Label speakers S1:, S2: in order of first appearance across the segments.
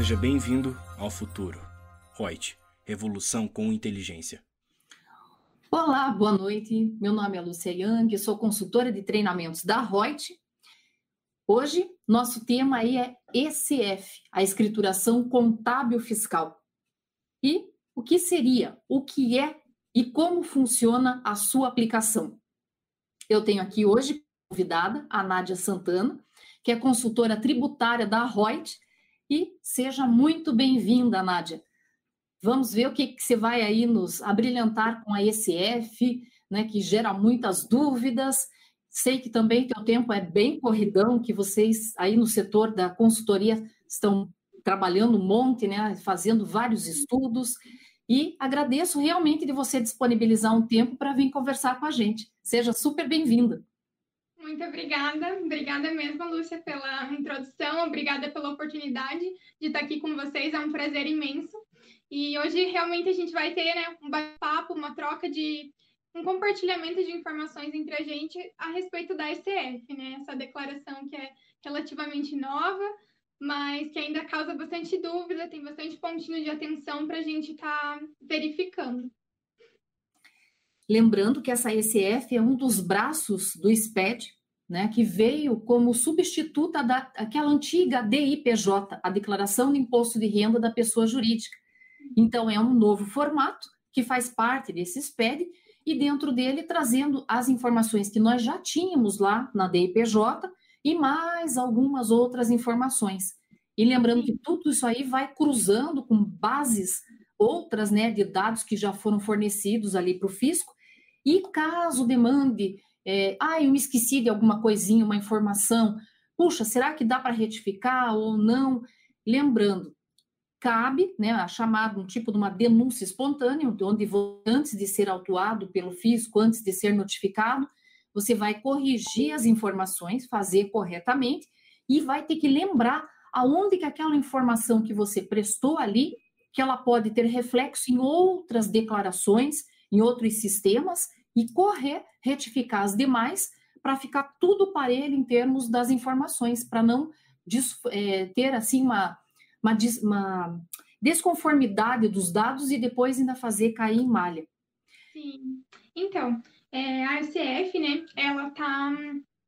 S1: Seja bem-vindo ao futuro. Reut, revolução com inteligência.
S2: Olá, boa noite. Meu nome é Lúcia Yang, sou consultora de treinamentos da Reut. Hoje, nosso tema aí é ECF, a escrituração contábil fiscal. E o que seria, o que é e como funciona a sua aplicação. Eu tenho aqui hoje convidada a Nádia Santana, que é consultora tributária da Reut, e seja muito bem-vinda, Nádia. Vamos ver o que, que você vai aí nos abrilhantar com a ECF, né, que gera muitas dúvidas. Sei que também teu tempo é bem corridão, que vocês aí no setor da consultoria estão trabalhando um monte, né, fazendo vários estudos. E agradeço realmente de você disponibilizar um tempo para vir conversar com a gente. Seja super bem-vinda.
S3: Muito obrigada, obrigada mesmo, Lúcia, pela introdução, obrigada pela oportunidade de estar aqui com vocês, é um prazer imenso. E hoje realmente a gente vai ter né, um bate-papo, uma troca de um compartilhamento de informações entre a gente a respeito da STF, né? Essa declaração que é relativamente nova, mas que ainda causa bastante dúvida, tem bastante pontinho de atenção para a gente estar tá verificando.
S2: Lembrando que essa ECF é um dos braços do SPED, né, que veio como substituta daquela antiga DIPJ, a Declaração de Imposto de Renda da Pessoa Jurídica. Então, é um novo formato que faz parte desse SPED e dentro dele trazendo as informações que nós já tínhamos lá na DIPJ e mais algumas outras informações. E lembrando que tudo isso aí vai cruzando com bases outras né, de dados que já foram fornecidos ali para o fisco e caso demande, é, ah, eu me esqueci de alguma coisinha, uma informação, puxa, será que dá para retificar ou não? Lembrando, cabe, né, a chamada um tipo de uma denúncia espontânea, onde antes de ser autuado pelo fisco, antes de ser notificado, você vai corrigir as informações, fazer corretamente e vai ter que lembrar aonde que aquela informação que você prestou ali, que ela pode ter reflexo em outras declarações em outros sistemas e correr, retificar as demais para ficar tudo parelho em termos das informações, para não é, ter assim uma, uma, uma, desconformidade dos dados e depois ainda fazer cair em malha.
S3: Sim. Então, é, a SCF, né, ela tá,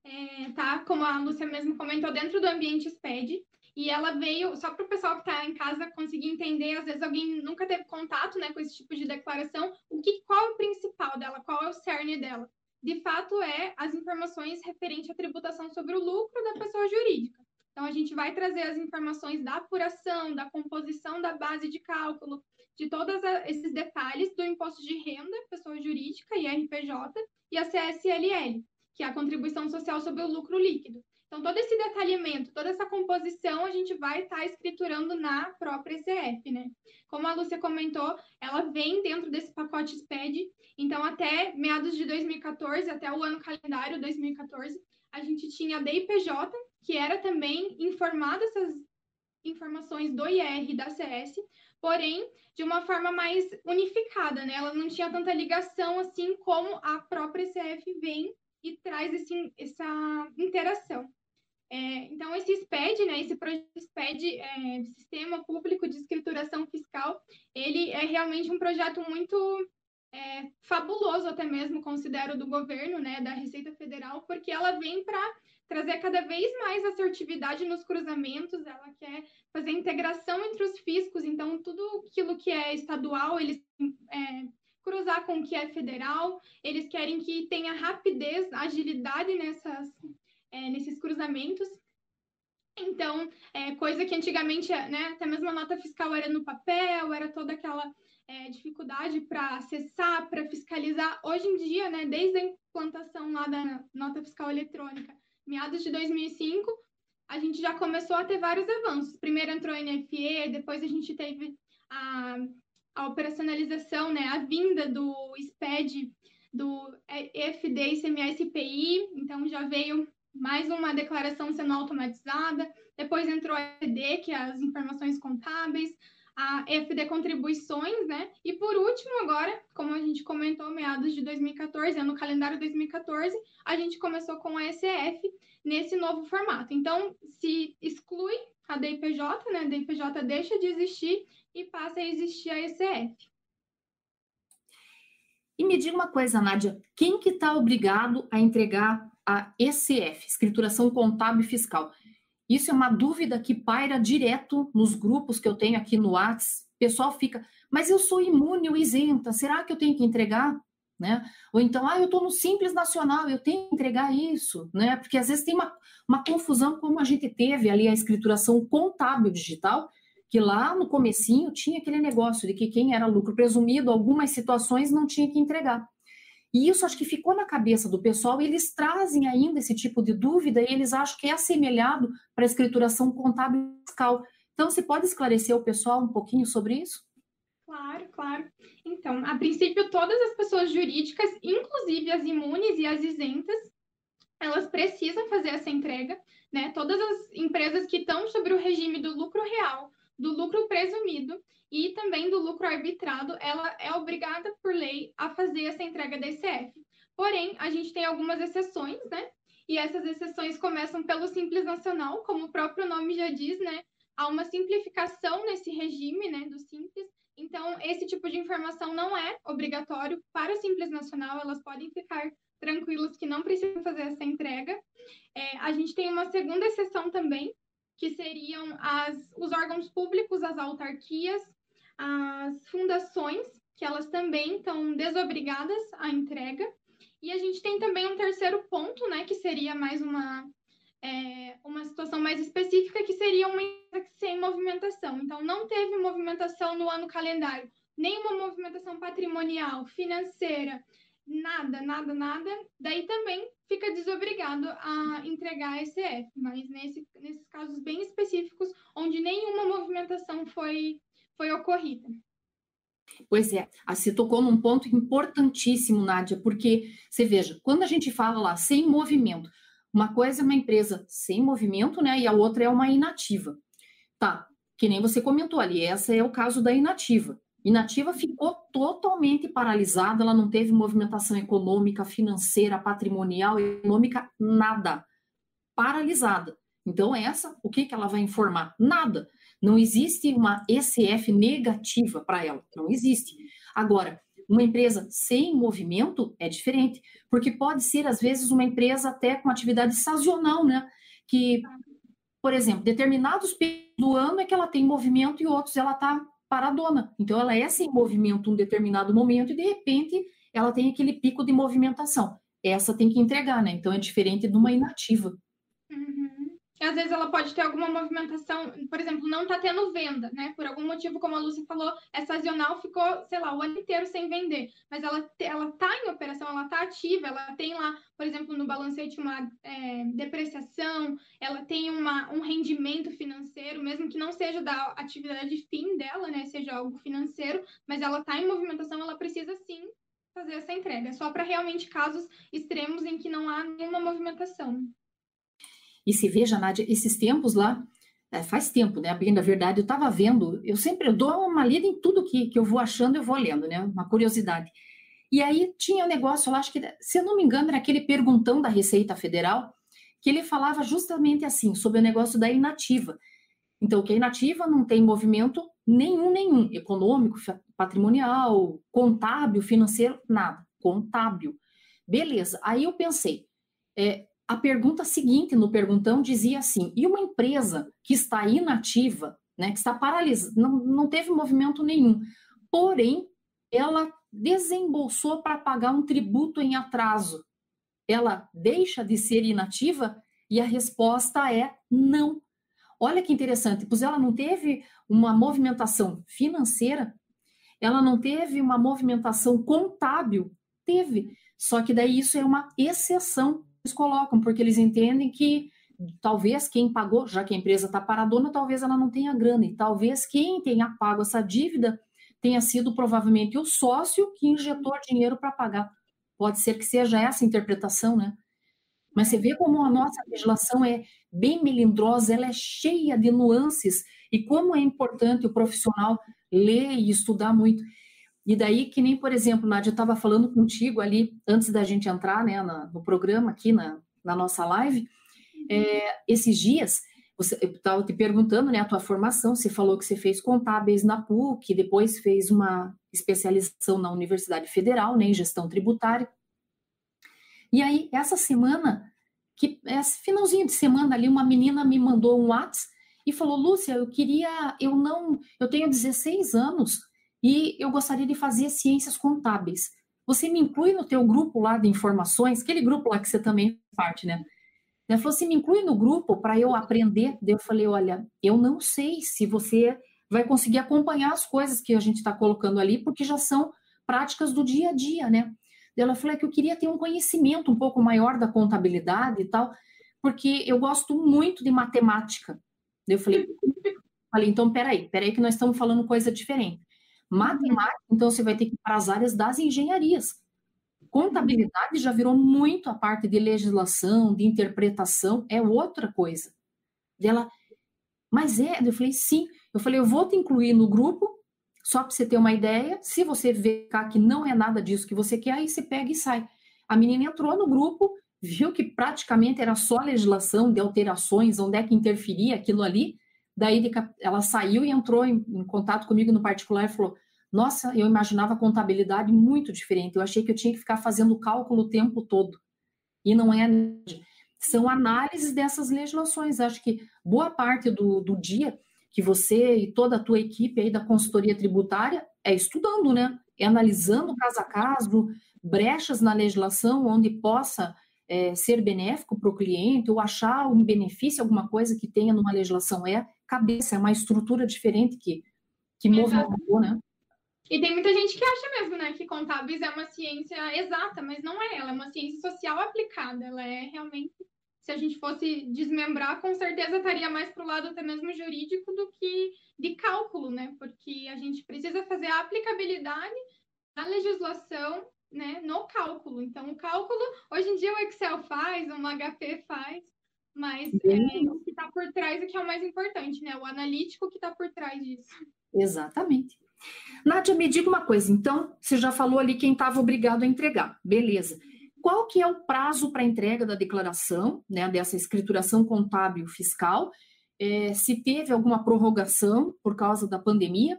S3: é, tá, como a Lúcia mesmo comentou, dentro do ambiente SPED, e ela veio, só para o pessoal que está em casa conseguir entender, às vezes alguém nunca teve contato né, com esse tipo de declaração, o que, qual é o principal dela, qual é o cerne dela? De fato, é as informações referentes à tributação sobre o lucro da pessoa jurídica. Então, a gente vai trazer as informações da apuração, da composição da base de cálculo, de todos esses detalhes do imposto de renda, pessoa jurídica, IRPJ, e a CSLL, que é a contribuição social sobre o lucro líquido. Então, todo esse detalhamento, toda essa composição, a gente vai estar tá escriturando na própria ECF, né? Como a Lúcia comentou, ela vem dentro desse pacote SPED, então até meados de 2014, até o ano calendário 2014, a gente tinha a DIPJ, que era também informada essas informações do IR e da CS, porém de uma forma mais unificada, né? Ela não tinha tanta ligação assim como a própria ECF vem e traz esse, essa interação. É, então, esse SPED, né, esse projeto SPED, é, Sistema Público de Escrituração Fiscal, ele é realmente um projeto muito é, fabuloso, até mesmo, considero, do governo, né, da Receita Federal, porque ela vem para trazer cada vez mais assertividade nos cruzamentos, ela quer fazer integração entre os fiscos, então, tudo aquilo que é estadual, eles é, cruzar com o que é federal, eles querem que tenha rapidez, agilidade nessas é, nesses cruzamentos. Então, é, coisa que antigamente, né, até mesmo a nota fiscal era no papel, era toda aquela é, dificuldade para acessar, para fiscalizar. Hoje em dia, né, desde a implantação lá da nota fiscal eletrônica, meados de 2005, a gente já começou a ter vários avanços. Primeiro entrou a NFE, depois a gente teve a, a operacionalização, né, a vinda do SPED, do EFD e CMS-PI, então já veio mais uma declaração sendo automatizada, depois entrou a EFD, que é as informações contábeis, a EFD contribuições, né? E por último, agora, como a gente comentou, meados de 2014, no calendário 2014, a gente começou com a ECF, nesse novo formato. Então, se exclui a DIPJ, né? A DIPJ deixa de existir e passa a existir a ECF.
S2: E me diga uma coisa, Nádia, quem que está obrigado a entregar a ECF, Escrituração Contábil e Fiscal? Isso é uma dúvida que paira direto nos grupos que eu tenho aqui no Whats. O pessoal fica, mas eu sou imune ou isenta, será que eu tenho que entregar? Né? Ou então, ah, eu estou no Simples Nacional, eu tenho que entregar isso, né? Porque às vezes tem uma, uma confusão, como a gente teve ali a escrituração contábil digital, que lá no comecinho tinha aquele negócio de que quem era lucro presumido, algumas situações não tinha que entregar. E isso acho que ficou na cabeça do pessoal, e eles trazem ainda esse tipo de dúvida e eles acham que é assemelhado para a escrituração contábil fiscal. Então, você pode esclarecer o pessoal um pouquinho sobre isso?
S3: Claro, claro. Então, a princípio, todas as pessoas jurídicas, inclusive as imunes e as isentas, elas precisam fazer essa entrega, né? Todas as empresas que estão sobre o regime do lucro real, do lucro presumido e também do lucro arbitrado, ela é obrigada por lei a fazer essa entrega da ICF. Porém, a gente tem algumas exceções, né? E essas exceções começam pelo Simples Nacional, como o próprio nome já diz, né? Há uma simplificação nesse regime, né, do Simples. Então, esse tipo de informação não é obrigatório para o Simples Nacional, elas podem ficar tranquilas que não precisam fazer essa entrega. É, a gente tem uma segunda exceção também, que seriam as, os órgãos públicos, as autarquias, as fundações, que elas também estão desobrigadas à entrega. E a gente tem também um terceiro ponto, né, que seria mais uma, é, uma situação mais específica, que seria uma sem movimentação. Então, não teve movimentação no ano calendário, nenhuma movimentação patrimonial, financeira, nada, nada, nada, daí também fica desobrigado a entregar a ECF, mas nesse, nesses casos bem específicos, onde nenhuma movimentação foi, foi ocorrida.
S2: Pois é, você tocou num ponto importantíssimo, Nádia, porque você veja, quando a gente fala lá sem movimento, uma coisa é uma empresa sem movimento, né? E a outra é uma inativa. Tá, que nem você comentou ali, essa é o caso da inativa. Inativa ficou totalmente paralisada, ela não teve movimentação econômica, financeira, patrimonial, econômica, nada. Paralisada. Então, essa, o que, que ela vai informar? Nada. Não existe uma ECF negativa para ela. Não existe. Agora, uma empresa sem movimento é diferente, porque pode ser, às vezes, uma empresa até com atividade sazonal, né? Que, por exemplo, determinados períodos do ano é que ela tem movimento e outros ela está paradona. Então, ela é sem movimento um determinado momento e, de repente, ela tem aquele pico de movimentação. Essa tem que entregar, né? Então, é diferente de uma inativa.
S3: Uhum. Às vezes ela pode ter alguma movimentação, por exemplo, não está tendo venda, né? Por algum motivo, como a Lúcia falou, é sazonal, ficou, sei lá, o ano inteiro sem vender. Mas ela, ela tá em operação, ela tá ativa, ela tem lá, por exemplo, no balancete uma é, depreciação, ela tem uma, um rendimento financeiro, mesmo que não seja da atividade fim dela, né, seja algo financeiro, mas ela está em movimentação, ela precisa sim fazer essa entrega, só para realmente casos extremos em que não há nenhuma movimentação.
S2: E se veja, Nádia, esses tempos lá, é, faz tempo, né? Bem, na verdade, eu estava vendo, eu sempre eu dou uma lida em tudo que, que eu vou achando, eu vou lendo, né? Uma curiosidade. E aí tinha um negócio lá, acho que, se eu não me engano, era aquele perguntão da Receita Federal, que ele falava justamente assim, sobre o negócio da inativa. Então, que a inativa não tem movimento nenhum, nenhum, econômico, patrimonial, contábil, financeiro, nada, contábil. Beleza, aí eu pensei, é, a pergunta seguinte no perguntão dizia assim, e uma empresa que está inativa, né, que está paralisada, não, não teve movimento nenhum, porém, ela desembolsou para pagar um tributo em atraso, ela deixa de ser inativa? E a resposta é não. Olha que interessante, pois ela não teve uma movimentação financeira, ela não teve uma movimentação contábil, teve. Só que daí isso é uma exceção colocam, porque eles entendem que talvez quem pagou, já que a empresa está paradona, talvez ela não tenha grana, e talvez quem tenha pago essa dívida tenha sido provavelmente o sócio que injetou dinheiro para pagar. Pode ser que seja essa a interpretação, né? Mas você vê como a nossa legislação é bem melindrosa, ela é cheia de nuances, e como é importante o profissional ler e estudar muito. E daí, que nem, por exemplo, Nádia, eu estava falando contigo ali, antes da gente entrar né, na, no programa, aqui na, na nossa live, É, esses dias, você, eu estava te perguntando, né, a tua formação, você falou que você fez contábeis na PUC, depois fez uma especialização na Universidade Federal, né, em gestão tributária. E aí, essa semana, que esse finalzinho de semana ali, uma menina me mandou um WhatsApp e falou: Lúcia, eu queria, eu não, eu tenho 16 anos e eu gostaria de fazer ciências contábeis. Você me inclui no teu grupo lá de informações, aquele grupo lá que você também parte, né? Ela falou assim, me inclui no grupo para eu aprender. Eu falei, olha, eu não sei se você vai conseguir acompanhar as coisas que a gente está colocando ali, porque já são práticas do dia a dia, né? Ela falou é que eu queria ter um conhecimento um pouco maior da contabilidade e tal, porque eu gosto muito de matemática. Eu falei, falei, então peraí, peraí que nós estamos falando coisa diferente. Matemática, então você vai ter que ir para as áreas das engenharias. Contabilidade já virou muito a parte de legislação, de interpretação, é outra coisa. Dela, mas é, eu falei, sim. Eu falei, eu vou te incluir no grupo, só para você ter uma ideia. Se você ver que não é nada disso que você quer, aí você pega e sai. A menina entrou no grupo, viu que praticamente era só legislação de alterações, onde é que interferia aquilo ali. Daí ela saiu e entrou em, em contato comigo no particular e falou: Nossa, eu imaginava contabilidade muito diferente. Eu achei que eu tinha que ficar fazendo cálculo o tempo todo. E não é. São análises dessas legislações. Acho que boa parte do, do dia que você e toda a tua equipe aí da consultoria tributária é estudando, né? É analisando caso a caso, brechas na legislação onde possa é, ser benéfico para o cliente ou achar um benefício, alguma coisa que tenha numa legislação. É cabeça, é uma estrutura diferente que, que movimentou, né?
S3: E tem muita gente que acha mesmo, né, que contábeis é uma ciência exata, mas não é, ela é uma ciência social aplicada, ela é realmente, se a gente fosse desmembrar, com certeza estaria mais para o lado até mesmo jurídico do que de cálculo, né, porque a gente precisa fazer a aplicabilidade da legislação, né, no cálculo. Então, o cálculo, hoje em dia o Excel faz, o HP faz, mas é o que está por trás é que é o mais importante, né? O analítico que está por trás disso.
S2: Exatamente. Nádia, me diga uma coisa, então, você já falou ali quem estava obrigado a entregar, beleza. Qual que é o prazo para entrega da declaração, né, dessa escrituração contábil fiscal? É, se teve alguma prorrogação por causa da pandemia?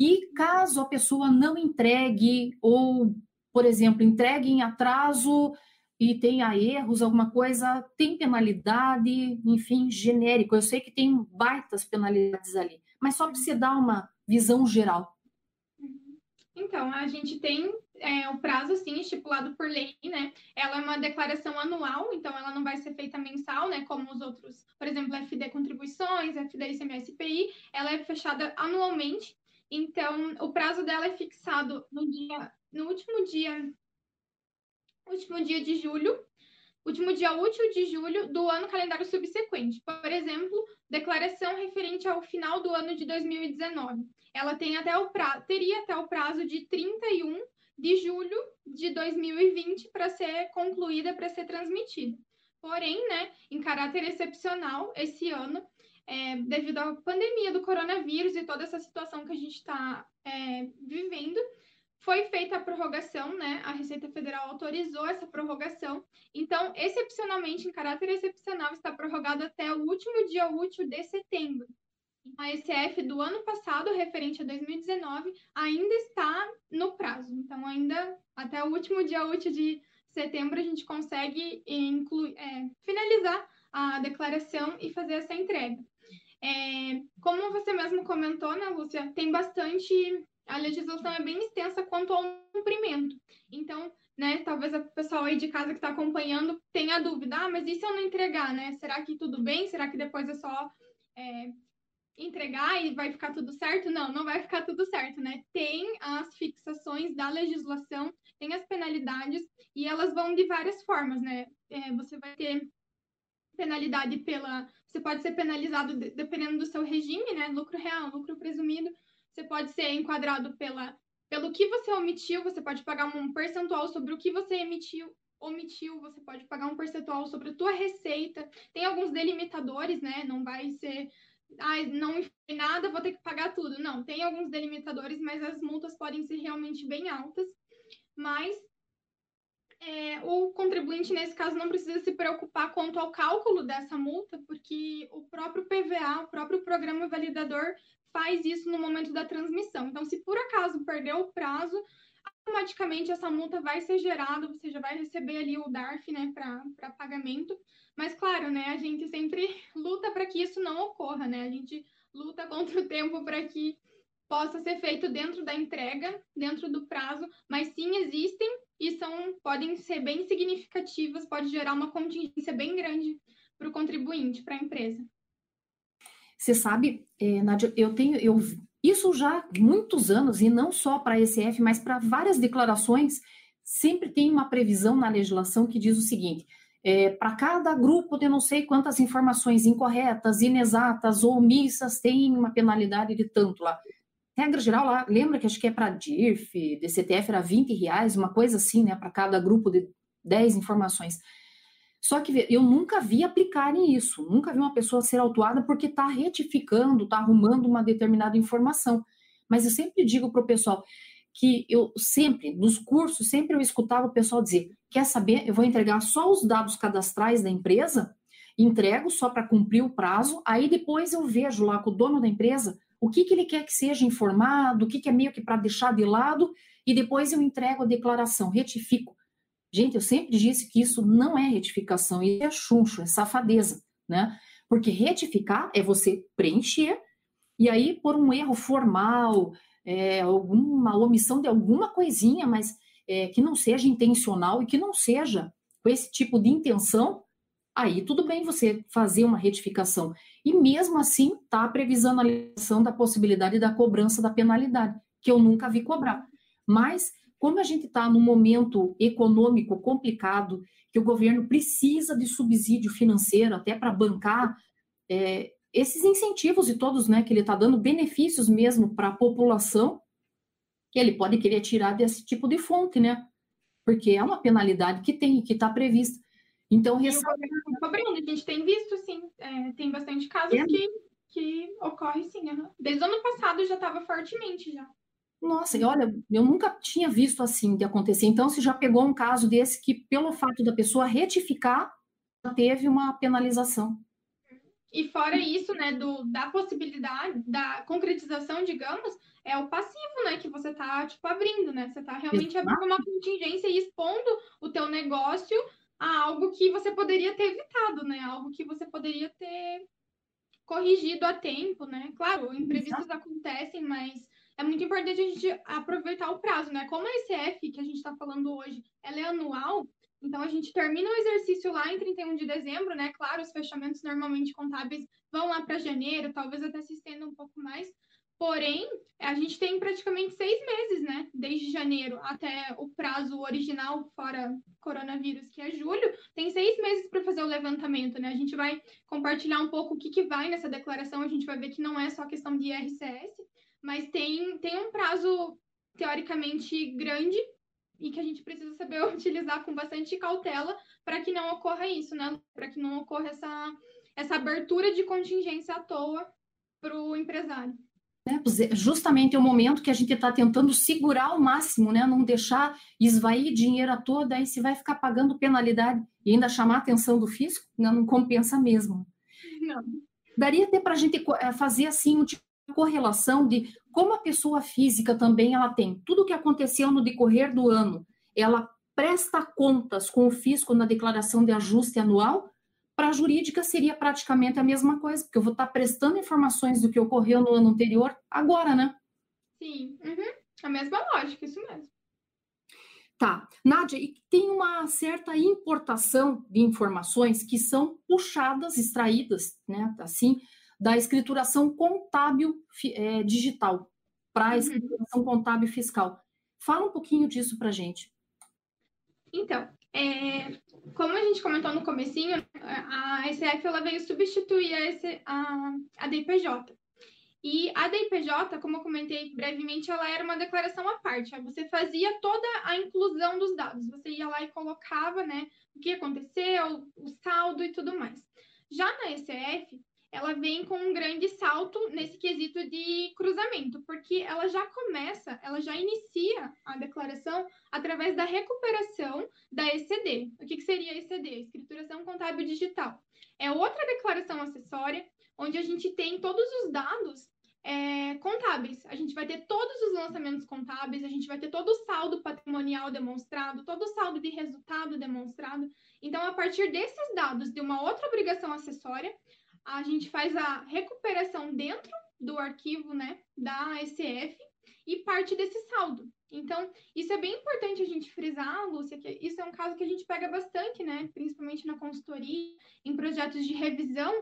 S2: E caso a pessoa não entregue, ou, por exemplo, entregue em atraso e tenha erros, alguma coisa, tem penalidade, enfim, genérico. Eu sei que tem baitas penalidades ali, mas só para você dar uma visão geral.
S3: Então, a gente tem é, o prazo, sim, estipulado por lei, né? Ela é uma declaração anual, então ela não vai ser feita mensal, né? Como os outros, por exemplo, FD Contribuições, FD ICMS ela é fechada anualmente. Então, o prazo dela é fixado no dia, no último dia último dia de julho, último dia útil de julho do ano calendário subsequente. Por exemplo, declaração referente ao final do ano de 2019. Ela tem até o pra... teria até o prazo de 31 de julho de 2020 para ser concluída, para ser transmitida. Porém, né, em caráter excepcional, esse ano, é, devido à pandemia do coronavírus e toda essa situação que a gente está é, vivendo, foi feita a prorrogação, né? A Receita Federal autorizou essa prorrogação. Então, excepcionalmente, em caráter excepcional, está prorrogado até o último dia útil de setembro. A SF do ano passado, referente a 2019, ainda está no prazo. Então, ainda até o último dia útil de setembro, a gente consegue incluir, é, finalizar a declaração e fazer essa entrega. É, como você mesmo comentou, né, Lúcia, tem bastante a legislação é bem extensa quanto ao cumprimento. Então, né, talvez o pessoal aí de casa que está acompanhando tenha dúvida, ah, mas e se eu não entregar, né? Será que tudo bem? Será que depois é só é, entregar e vai ficar tudo certo? Não, não vai ficar tudo certo, né? Tem as fixações da legislação, tem as penalidades e elas vão de várias formas, né? É, você vai ter penalidade pela. Você pode ser penalizado dependendo do seu regime, né? Lucro real, lucro presumido você pode ser enquadrado pela, pelo que você omitiu, você pode pagar um percentual sobre o que você emitiu, omitiu, você pode pagar um percentual sobre a tua receita. Tem alguns delimitadores, né? Não vai ser, ah, não fiz nada, vou ter que pagar tudo. Não, tem alguns delimitadores, mas as multas podem ser realmente bem altas. Mas é, o contribuinte, nesse caso, não precisa se preocupar quanto ao cálculo dessa multa, porque o próprio PVA, o próprio programa validador, faz isso no momento da transmissão. Então, se por acaso perdeu o prazo, automaticamente essa multa vai ser gerada, você já vai receber ali o DARF, né, para pagamento. Mas, claro, né, a gente sempre luta para que isso não ocorra, né? A gente luta contra o tempo para que possa ser feito dentro da entrega, dentro do prazo, mas sim existem e são podem ser bem significativas, pode gerar uma contingência bem grande para o contribuinte, para a empresa.
S2: Você sabe, é, Nádia, eu tenho eu isso já há muitos anos, e não só para a ECF, mas para várias declarações, sempre tem uma previsão na legislação que diz o seguinte: é, para cada grupo de não sei quantas informações incorretas, inexatas ou omissas, tem uma penalidade de tanto lá. Regra geral lá, lembra que acho que é para DIRF, DCTF era 20 reais, uma coisa assim, né, para cada grupo de 10 informações. Só que eu nunca vi aplicarem isso, nunca vi uma pessoa ser autuada porque está retificando, está arrumando uma determinada informação. Mas eu sempre digo para o pessoal que eu sempre, nos cursos, sempre eu escutava o pessoal dizer: quer saber, eu vou entregar só os dados cadastrais da empresa, entrego só para cumprir o prazo, aí depois eu vejo lá com o dono da empresa o que, que ele quer que seja informado, o que, que é meio que para deixar de lado, e depois eu entrego a declaração, retifico. Gente, eu sempre disse que isso não é retificação, isso é chuncho, é safadeza, né? Porque retificar é você preencher e aí por um erro formal, é, alguma omissão de alguma coisinha, mas é, que não seja intencional e que não seja com esse tipo de intenção, aí tudo bem você fazer uma retificação. E mesmo assim, está a previsão a da possibilidade da cobrança da penalidade, que eu nunca vi cobrar. Mas como a gente está num momento econômico complicado, que o governo precisa de subsídio financeiro até para bancar é, esses incentivos e todos, né, que ele está dando benefícios mesmo para a população, que ele pode querer tirar desse tipo de fonte, né? Porque é uma penalidade que tem, que está prevista. Então,
S3: ressalta... a gente tem visto, sim, é, tem bastante casos é. que, que ocorre, sim. Uhum. Desde o ano passado já estava fortemente já.
S2: Nossa, e olha, eu nunca tinha visto assim de acontecer. Então, se já pegou um caso desse que, pelo fato da pessoa retificar, teve uma penalização.
S3: E fora isso, né, do, da possibilidade, da concretização, digamos, é o passivo, né, que você tá, tipo, abrindo, né? Você tá realmente Exato. abrindo uma contingência e expondo o teu negócio a algo que você poderia ter evitado, né? Algo que você poderia ter corrigido a tempo, né? Claro, imprevistos Exato. acontecem, mas é muito importante a gente aproveitar o prazo, né? Como a ECF, que a gente está falando hoje, ela é anual, então a gente termina o exercício lá em 31 de dezembro, né? Claro, os fechamentos normalmente contábeis vão lá para janeiro, talvez até se estenda um pouco mais. Porém, a gente tem praticamente seis meses, né? Desde janeiro até o prazo original, fora coronavírus, que é julho, tem seis meses para fazer o levantamento, né? A gente vai compartilhar um pouco o que, que vai nessa declaração, a gente vai ver que não é só questão de IRCS, mas tem, tem um prazo teoricamente grande e que a gente precisa saber utilizar com bastante cautela para que não ocorra isso, né? Para que não ocorra essa, essa abertura de contingência à toa para o empresário.
S2: É, justamente é o momento que a gente está tentando segurar ao máximo, né? Não deixar esvair dinheiro à toa, daí se vai ficar pagando penalidade e ainda chamar a atenção do fisco, não, não compensa mesmo. Não. Daria até para a gente é, fazer assim um tipo correlação de como a pessoa física também ela tem tudo o que aconteceu no decorrer do ano, ela presta contas com o fisco na declaração de ajuste anual, para a jurídica seria praticamente a mesma coisa, porque eu vou estar prestando informações do que ocorreu no ano anterior agora, né?
S3: Sim, uhum. a mesma lógica, isso mesmo.
S2: Tá, Nádia, e tem uma certa importação de informações que são puxadas, extraídas, né, assim, da escrituração contábil é, digital para a uhum. escrituração contábil fiscal. Fala um pouquinho disso para a gente.
S3: Então, é, como a gente comentou no comecinho, a SCF ela veio substituir a, EC, a, a DPJ. E a DPJ, como eu comentei brevemente, ela era uma declaração à parte. Você fazia toda a inclusão dos dados. Você ia lá e colocava né, o que aconteceu, o saldo e tudo mais. Já na ECF, ela vem com um grande salto nesse quesito de cruzamento, porque ela já começa, ela já inicia a declaração através da recuperação da ECD. O que, que seria a ECD? Escrituração Contábil Digital. É outra declaração acessória, onde a gente tem todos os dados é, contábeis. A gente vai ter todos os lançamentos contábeis, a gente vai ter todo o saldo patrimonial demonstrado, todo o saldo de resultado demonstrado. Então, a partir desses dados de uma outra obrigação acessória, a gente faz a recuperação dentro do arquivo né, da ASF e parte desse saldo. Então, isso é bem importante a gente frisar, Lúcia, que isso é um caso que a gente pega bastante, né? Principalmente na consultoria, em projetos de revisão.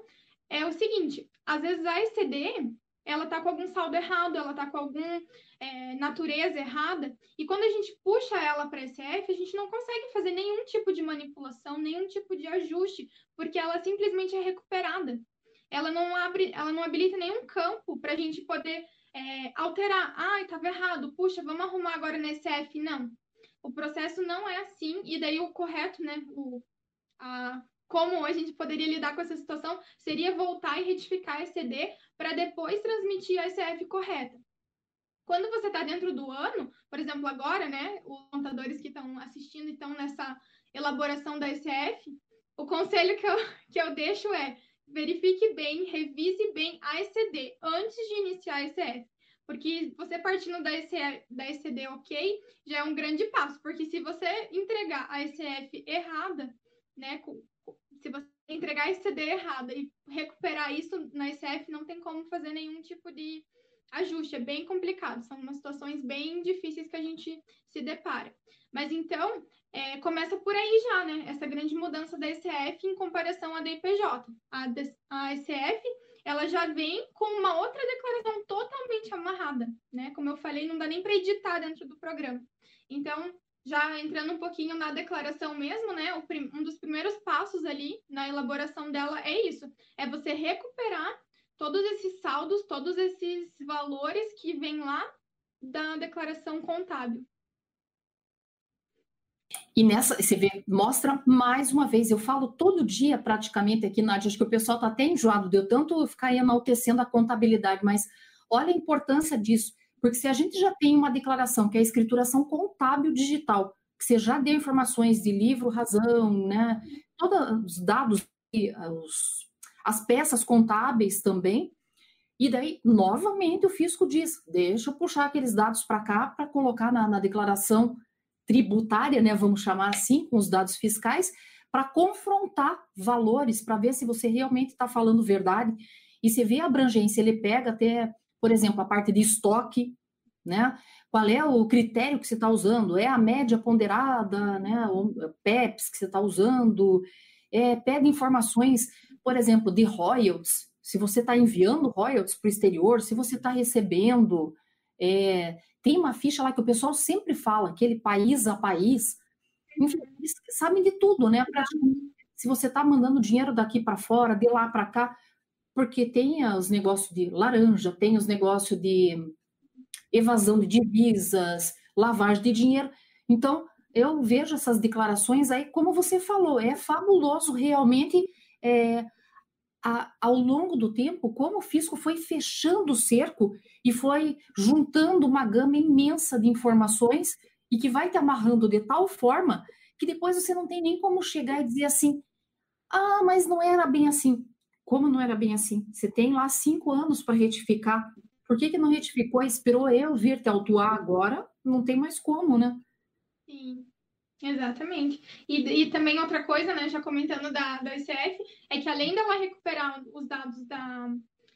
S3: É o seguinte, às vezes a ECD, ela está com algum saldo errado, ela está com alguma é, natureza errada, e quando a gente puxa ela para SF, a gente não consegue fazer nenhum tipo de manipulação, nenhum tipo de ajuste, porque ela simplesmente é recuperada ela não abre, ela não habilita nenhum campo para a gente poder é, alterar. Ai, estava errado, puxa, vamos arrumar agora nesse F. Não. O processo não é assim, e daí o correto, né? O, a, como a gente poderia lidar com essa situação seria voltar e retificar a CD para depois transmitir a SF correta. Quando você está dentro do ano, por exemplo, agora, né, os contadores que estão assistindo estão nessa elaboração da SF, o conselho que eu, que eu deixo é verifique bem, revise bem a ECD antes de iniciar a ECF. Porque você partindo da, ECD, da ECD ok, já é um grande passo. Porque se você entregar a ECF errada, né? Se você entregar a ECD errada e recuperar isso na ECF, não tem como fazer nenhum tipo de ajuste. É bem complicado. São umas situações bem difíceis que a gente se depara. Mas então, é, começa por aí já, né? Essa grande mudança da ECF em comparação à DIPJ. A, a ECF, ela já vem com uma outra declaração totalmente amarrada, né? Como eu falei, não dá nem para editar dentro do programa. Então, já entrando um pouquinho na declaração mesmo, né? um dos primeiros passos ali na elaboração dela é isso: é você recuperar todos esses saldos, todos esses valores que vêm lá da declaração contábil.
S2: E nessa, você vê, mostra mais uma vez, eu falo todo dia praticamente aqui, Nádia, acho que o pessoal está até enjoado, deu tanto ficar enaltecendo a contabilidade, mas olha a importância disso, porque se a gente já tem uma declaração, que é a escrituração contábil digital, que você já deu informações de livro, razão, né, todos os dados, os, as peças contábeis também, e daí, novamente, o fisco diz, deixa eu puxar aqueles dados para cá para colocar na, na declaração tributária, né, vamos chamar assim, com os dados fiscais, para confrontar valores, para ver se você realmente está falando verdade. E você vê a abrangência, ele pega até, por exemplo, a parte de estoque, né? Qual é o critério que você está usando? É a média ponderada, né? O PEPs que você está usando? É, pega informações, por exemplo, de royalties, se você está enviando royalties para o exterior, se você está recebendo, é, tem uma ficha lá que o pessoal sempre fala, aquele país a país. Enfim, eles sabem de tudo, né? Se você está mandando dinheiro daqui para fora, de lá para cá, porque tem os negócios de laranja, tem os negócios de evasão de divisas, lavagem de dinheiro. Então, eu vejo essas declarações aí, como você falou, é fabuloso realmente é, a, ao longo do tempo, como o fisco foi fechando o cerco e foi juntando uma gama imensa de informações e que vai te amarrando de tal forma que depois você não tem nem como chegar e dizer assim: ah, mas não era bem assim. Como não era bem assim? Você tem lá cinco anos para retificar. Por que, que não retificou? Esperou eu vir te autuar agora? Não tem mais como, né?
S3: Sim. Exatamente. E, e também outra coisa, né, já comentando da, da ICF, é que além dela recuperar os dados da,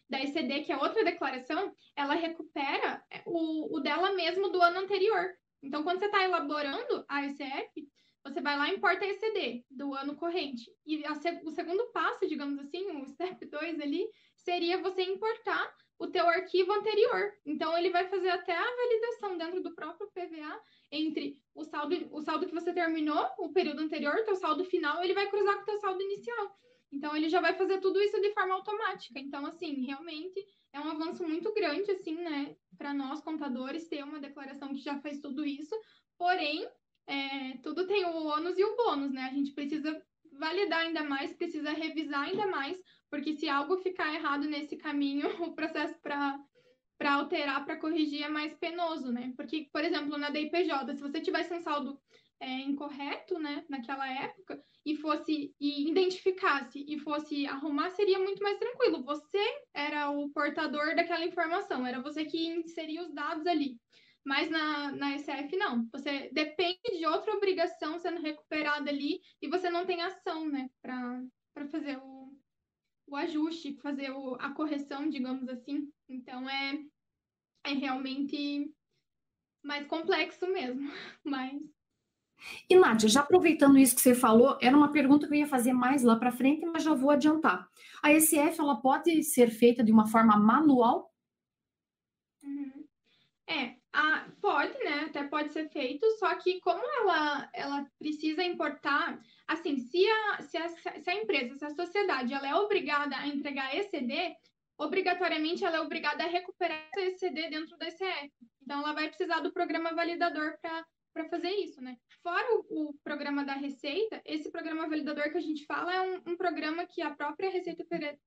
S3: da ECD, que é outra declaração, ela recupera o, o dela mesmo do ano anterior. Então, quando você está elaborando a ICF, você vai lá e importa a ECD do ano corrente. E a, o segundo passo, digamos assim, o step 2 ali, seria você importar o teu arquivo anterior. Então, ele vai fazer até a validação dentro do próprio PVA entre o saldo, o saldo que você terminou, o período anterior, teu saldo final, ele vai cruzar com o teu saldo inicial. Então, ele já vai fazer tudo isso de forma automática. Então, assim, realmente é um avanço muito grande, assim, né, para nós contadores ter uma declaração que já faz tudo isso. Porém, é, tudo tem o ônus e o bônus, né? A gente precisa validar ainda mais, precisa revisar ainda mais, Porque se algo ficar errado nesse caminho, o processo para para alterar, para corrigir é mais penoso, né? Porque, por exemplo, na DIPJ, se você tivesse um saldo é, incorreto, né, naquela época, e fosse e identificasse e fosse arrumar, seria muito mais tranquilo. Você era o portador daquela informação, era você que inseria os dados ali. Mas na, na SF, não. Você depende de outra obrigação sendo recuperada ali e você não tem ação, né, para fazer o, o ajuste, fazer o, a correção, digamos assim. Então, é, é realmente mais complexo mesmo. Mas.
S2: E, Nádia, já aproveitando isso que você falou, era uma pergunta que eu ia fazer mais lá para frente, mas já vou adiantar. A SF, ela pode ser feita de uma forma manual?
S3: Uhum. É, a, pode, né? Até pode ser feito, só que como ela, ela precisa importar, assim, se a, se, a, se a empresa, se a sociedade, ela é obrigada a entregar ECD, obrigatoriamente ela é obrigada a recuperar esse ECD dentro da ECF. Então, ela vai precisar do programa validador para fazer isso, né? Fora o, o, programa da Receita, esse programa validador que a gente fala é um, um programa que a própria Receita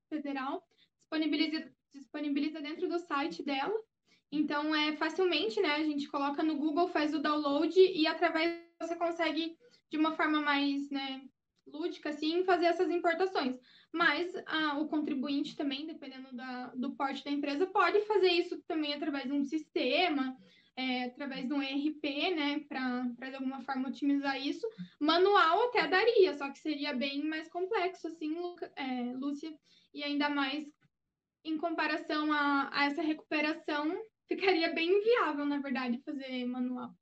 S3: Federal disponibiliza, disponibiliza dentro do site dela, então, é facilmente, né? A gente coloca no Google, faz o download e através você consegue, de uma forma mais né, lúdica, assim, fazer essas importações. Mas ah, o contribuinte também, dependendo da, do porte da empresa, pode fazer isso também através de um sistema, é, através de um ERP, né, para de alguma forma otimizar isso. Manual até daria, só que seria bem mais complexo, assim, é, Lúcia, e ainda mais em comparação a, a essa recuperação ficaria bem inviável, na verdade, fazer manual.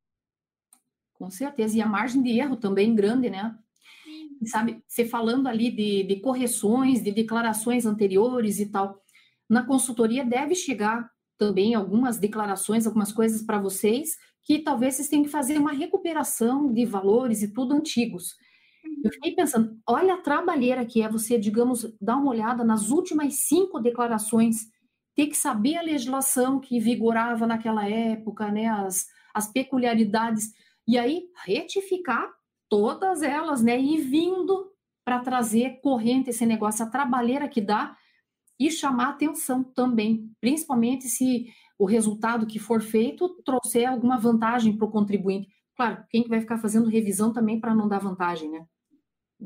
S2: Com certeza, e a margem de erro também grande, né? Sim. Sabe, você falando ali de, de correções, de declarações anteriores e tal, na consultoria deve chegar também algumas declarações, algumas coisas para vocês, que talvez vocês tenham que fazer uma recuperação de valores e tudo antigos. Eu uhum. fiquei pensando, olha a trabalheira que é você, digamos, dar uma olhada nas últimas cinco declarações ter que saber a legislação que vigorava naquela época, né, as, as peculiaridades, e aí retificar todas elas, né, e vindo para trazer corrente esse negócio, a trabalheira que dá e chamar atenção também, principalmente se o resultado que for feito trouxer alguma vantagem para o contribuinte. Claro, quem que vai ficar fazendo revisão também para não dar vantagem, né?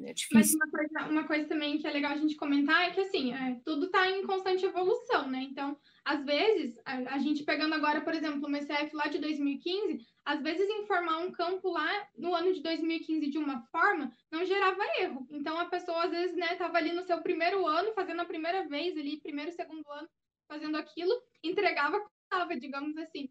S3: É. Mas uma coisa, uma coisa também que é legal a gente comentar é que, assim, é, tudo está em constante evolução, né? Então, às vezes, a, a, gente pegando agora, por exemplo, uma SF lá de 2015, às vezes informar um campo lá no ano de 2015 de uma forma não gerava erro. Então, a pessoa, às vezes, né, estava ali no seu primeiro ano, fazendo a primeira vez ali, primeiro, segundo ano, fazendo aquilo, entregava, estava, digamos assim.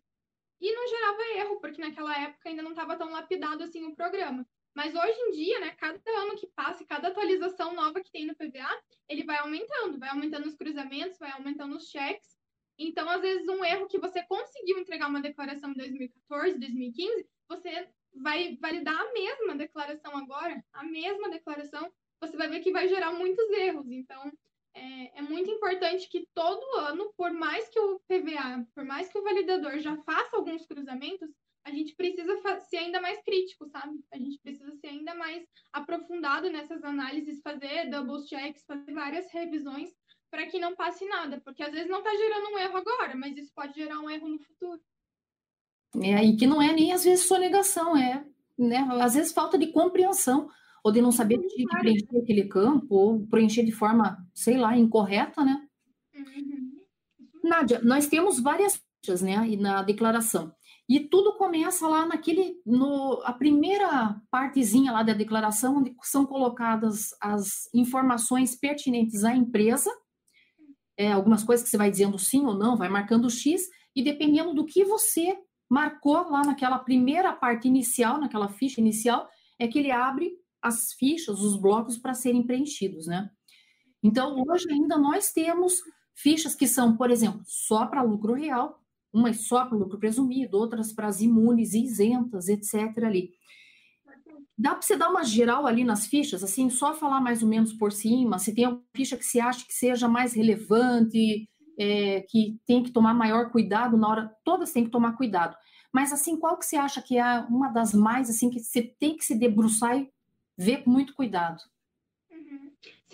S3: E não gerava erro, porque naquela época ainda não estava tão lapidado assim o programa. Mas hoje em dia, né, cada ano que passa, cada atualização nova que tem no PVA, ele vai aumentando, vai aumentando os cruzamentos, vai aumentando os cheques. Então, às vezes, um erro que você conseguiu entregar uma declaração em 2014, 2015, você vai validar a mesma declaração agora, a mesma declaração, você vai ver que vai gerar muitos erros. Então, é, é, muito importante que todo ano, por mais que o PVA, por mais que o validador já faça alguns cruzamentos, a gente precisa ser ainda mais crítico, sabe? A gente precisa ser ainda mais aprofundado nessas análises, fazer double checks, fazer várias revisões para que não passe nada, porque às vezes não está gerando um erro agora, mas isso pode gerar um erro no futuro.
S2: É, e que não é nem às vezes sonegação, é, né? Às vezes falta de compreensão, ou de não saber que preencher aquele campo, ou preencher de forma, sei lá, incorreta, né? Uhum. Nádia, nós temos várias né, na declaração. E tudo começa lá naquele, no, a primeira partezinha lá da declaração, onde são colocadas as informações pertinentes à empresa, é, algumas coisas que você vai dizendo sim ou não, vai marcando X, e dependendo do que você marcou lá naquela primeira parte inicial, naquela ficha inicial, é que ele abre as fichas, os blocos para serem preenchidos, né? Então, hoje ainda nós temos fichas que são, por exemplo, só para lucro real, umas só para lucro presumido, outras para as imunes e isentas, etc. ali. Dá para você dar uma geral ali nas fichas, assim, só falar mais ou menos por cima, se tem alguma ficha que você acha que seja mais relevante, é, que tem que tomar maior cuidado na hora, todas têm que tomar cuidado. Mas assim, qual que você acha que é uma das mais assim que você tem que se debruçar e ver com muito cuidado?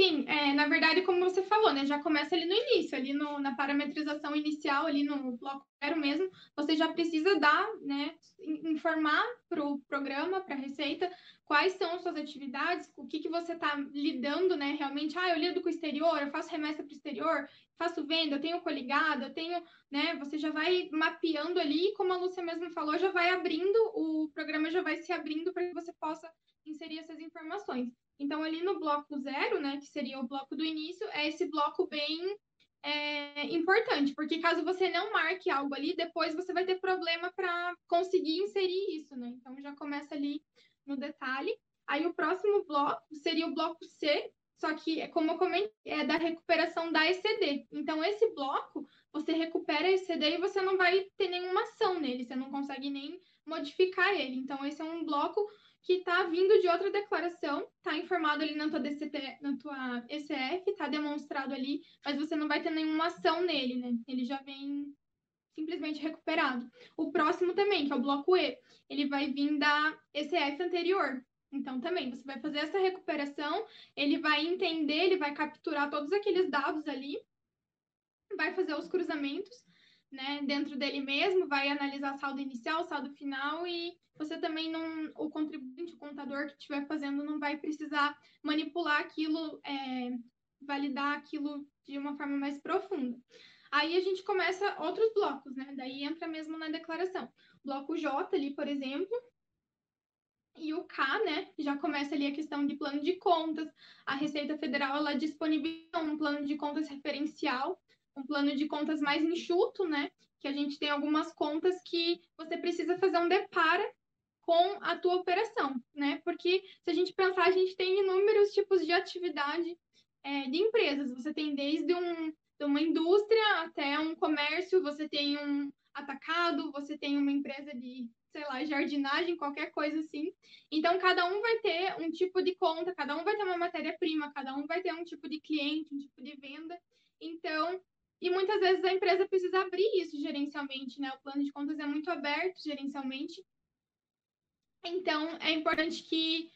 S3: Sim, é, na verdade, como você falou, né? Já começa ali no início, ali no, na parametrização inicial, ali no bloco zero mesmo, você já precisa dar, né? Informar para o programa, para a Receita, quais são suas atividades, o que, que você está lidando, né? Realmente, ah, eu lido com o exterior, eu faço remessa para o exterior, faço venda, eu tenho coligado, eu tenho, né? Você já vai mapeando ali, como a Lúcia mesmo falou, já vai abrindo, o programa já vai se abrindo para que você possa inserir essas informações. Então, ali no bloco zero, né, que seria o bloco do início, é esse bloco bem é, importante, porque caso você não marque algo ali, depois você vai ter problema para conseguir inserir isso, né? Então, já começa ali no detalhe. Aí, o próximo bloco seria o bloco C, só que, como eu comentei, é da recuperação da ECD. Então, esse bloco, você recupera a ECD e você não vai ter nenhuma ação nele, você não consegue nem modificar ele. Então, esse é um bloco que está vindo de outra declaração, está informado ali na tua, DCT, na tua ECF, está demonstrado ali, mas você não vai ter nenhuma ação nele, né? Ele já vem simplesmente recuperado. O próximo também, que é o bloco E, ele vai vir da ECF anterior. Então, também, você vai fazer essa recuperação, ele vai entender, ele vai capturar todos aqueles dados ali, vai fazer os cruzamentos, né, dentro dele mesmo, vai analisar saldo inicial, saldo final e você também não, o contribuinte, o contador que estiver fazendo, não vai precisar manipular aquilo, é, validar aquilo de uma forma mais profunda. Aí a gente começa outros blocos, né? Daí entra mesmo na declaração. Bloco J ali, por exemplo, e o K, né, já começa ali a questão de plano de contas. A Receita Federal, ela disponibiliza um plano de contas referencial, um plano de contas mais enxuto, né, que a gente tem algumas contas que você precisa fazer um depara com a tua operação, né? Porque se a gente pensar, a gente tem inúmeros tipos de atividade é, de empresas. Você tem desde um, de uma indústria até um comércio, você tem um atacado, você tem uma empresa de, sei lá, jardinagem, qualquer coisa assim. Então, cada um vai ter um tipo de conta, cada um vai ter uma matéria-prima, cada um vai ter um tipo de cliente, um tipo de venda. Então, e muitas vezes a empresa precisa abrir isso gerencialmente, né? O plano de contas é muito aberto gerencialmente. Então, é importante que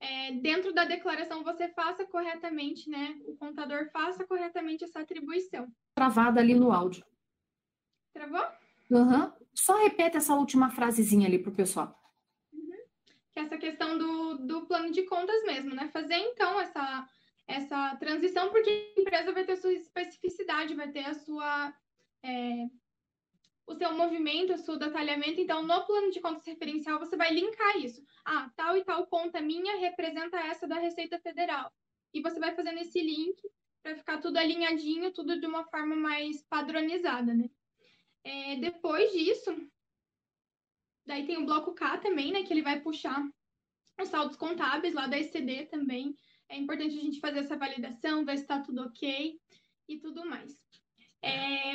S3: é, dentro da declaração você faça corretamente, né? O contador faça corretamente essa atribuição.
S2: Travada ali no áudio.
S3: Travou?
S2: Uhum. Só repete essa última frasezinha ali para o pessoal.
S3: Uhum. Que é essa questão do, do plano de contas mesmo, né? Fazer então essa, essa transição, porque a empresa vai vai ter a sua é, o seu movimento, o seu detalhamento. Então, no plano de contas referencial, você vai linkar isso. Ah, tal e tal conta minha representa essa da Receita Federal. E você vai fazendo esse link para ficar tudo alinhadinho, tudo de uma forma mais padronizada, né? É, depois disso, daí tem o bloco K também, né? Que ele vai puxar os saldos contábeis lá da ECD também. É importante a gente fazer essa validação, ver se está tudo ok e tudo mais. É,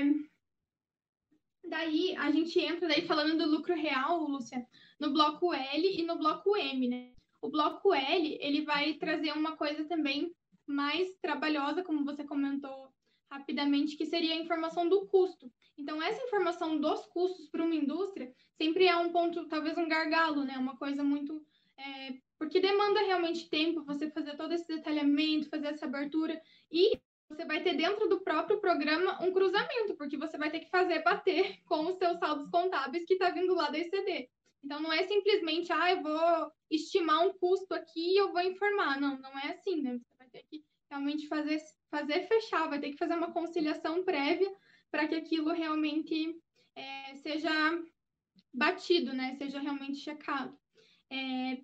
S3: Daí a gente entra daí falando do lucro real, Lúcia, no bloco L e no bloco M, né? O bloco L, ele vai trazer uma coisa também mais trabalhosa, como você comentou rapidamente, que seria a informação do custo. Então, essa informação dos custos para uma indústria sempre é um ponto, talvez um gargalo, né? Uma coisa muito. É, porque demanda realmente tempo você fazer todo esse detalhamento, fazer essa abertura. E você vai ter dentro do próprio programa um cruzamento, porque você vai ter que fazer bater com os seus saldos contábeis que está vindo lá da ECD. Então, não é simplesmente, ah, eu vou estimar um custo aqui e eu vou informar. Não, não é assim, né? Você vai ter que realmente fazer, fazer fechar, vai ter que fazer uma conciliação prévia para que aquilo realmente é, seja batido, né? Seja realmente checado. É,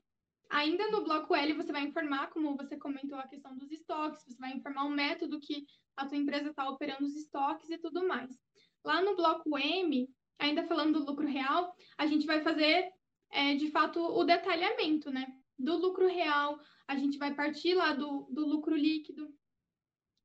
S3: Ainda no bloco L, você vai informar, como você comentou, a questão dos estoques, você vai informar o método que a tua empresa está operando os estoques e tudo mais. Lá no bloco M, ainda falando do lucro real, a gente vai fazer, é, de fato, o detalhamento, né? Do lucro real, a gente vai partir lá do, do lucro líquido,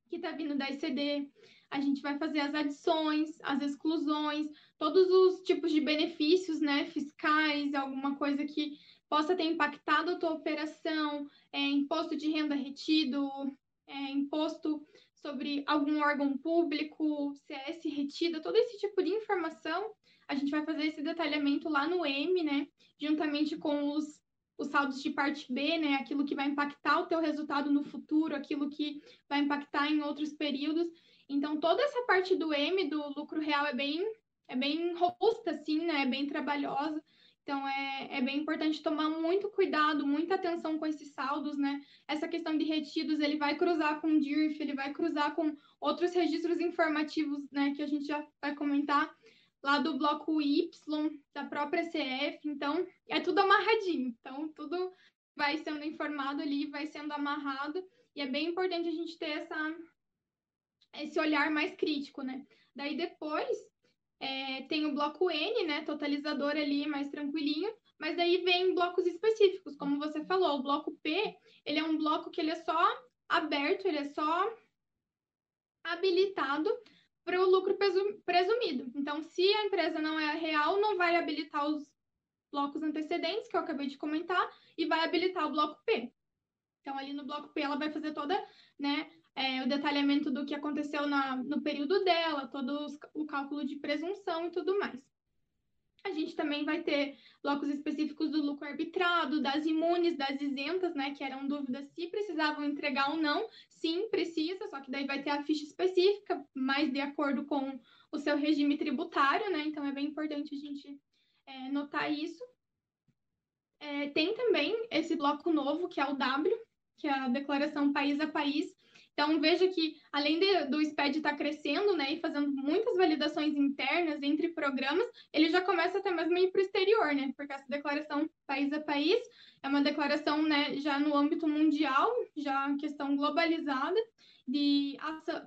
S3: que está vindo da ECD, a gente vai fazer as adições, as exclusões, todos os tipos de benefícios, né, fiscais, alguma coisa que possa ter impactado a tua operação, é, imposto de renda retido, é, imposto sobre algum órgão público, CS retida, todo esse tipo de informação, a gente vai fazer esse detalhamento lá no M, né? Juntamente com os os saldos de parte B, né? Aquilo que vai impactar o teu resultado no futuro, aquilo que vai impactar em outros períodos. Então, toda essa parte do M, do lucro real, é bem, é bem robusta, assim, né? É bem trabalhosa. Então, é, é bem importante tomar muito cuidado, muita atenção com esses saldos, né? Essa questão de retidos, ele vai cruzar com o DIRF, ele vai cruzar com outros registros informativos, né? Que a gente já vai comentar lá do bloco Y, da própria CF, então é tudo amarradinho. Então, tudo vai sendo informado ali, vai sendo amarrado, e é bem importante a gente ter essa, esse olhar mais crítico, né? Daí depois é, tem o bloco N, né? Totalizador ali, mais tranquilinho, mas daí vem blocos específicos, como você falou, o bloco P, ele é um bloco que ele é só aberto, ele é só habilitado para o lucro presumido. Então, se a empresa não é real, não vai habilitar os blocos antecedentes, que eu acabei de comentar, e vai habilitar o bloco P. Então, ali no bloco P, ela vai fazer toda, né, é, o detalhamento do que aconteceu na, no período dela, todo os, o cálculo de presunção e tudo mais. A gente também vai ter blocos específicos do lucro arbitrado, das imunes, das isentas, né, que eram dúvidas se precisavam entregar ou não. Sim, precisa, só que daí vai ter a ficha específica, mais de acordo com o seu regime tributário, né? Então é bem importante a gente é, notar isso. É, tem também esse bloco novo, que é o W, que é a declaração país a país, então, veja que, além de, do SPED estar tá crescendo né, e fazendo muitas validações internas entre programas, ele já começa até mesmo a ir para o exterior, né? Porque essa declaração país a país é uma declaração né, já no âmbito mundial, já questão globalizada, de,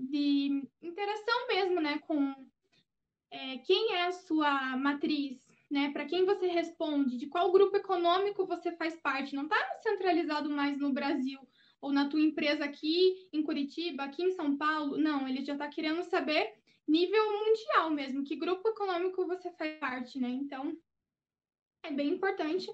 S3: de interação mesmo né, com é, quem é a sua matriz, né? Para quem você responde, de qual grupo econômico você faz parte. Não está centralizado mais no Brasil ou na tua empresa aqui em Curitiba, aqui em São Paulo. Não, ele já está querendo saber nível mundial mesmo, que grupo econômico você faz parte, né? Então, é bem importante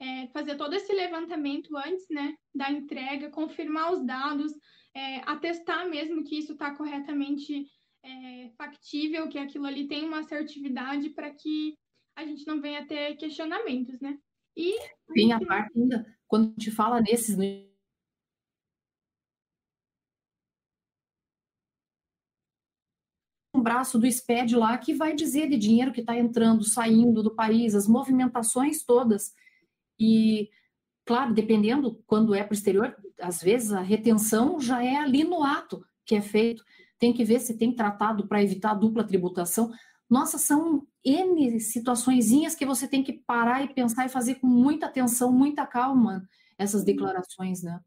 S3: é, fazer todo esse levantamento antes, né, da entrega, confirmar os dados, é, atestar mesmo que isso está corretamente é, factível, que aquilo ali tem uma assertividade para que a gente não venha ter questionamentos, né?
S2: E tem a parte ainda, quando te fala nesses um braço do SPED lá que vai dizer de dinheiro que está entrando, saindo do país, as movimentações todas. E, claro, dependendo quando é para o exterior, às vezes a retenção já é ali no ato que é feito. Tem que ver se tem tratado para evitar dupla tributação. Nossa, são N situações que você tem que parar e pensar e fazer com muita atenção, muita calma essas declarações, né?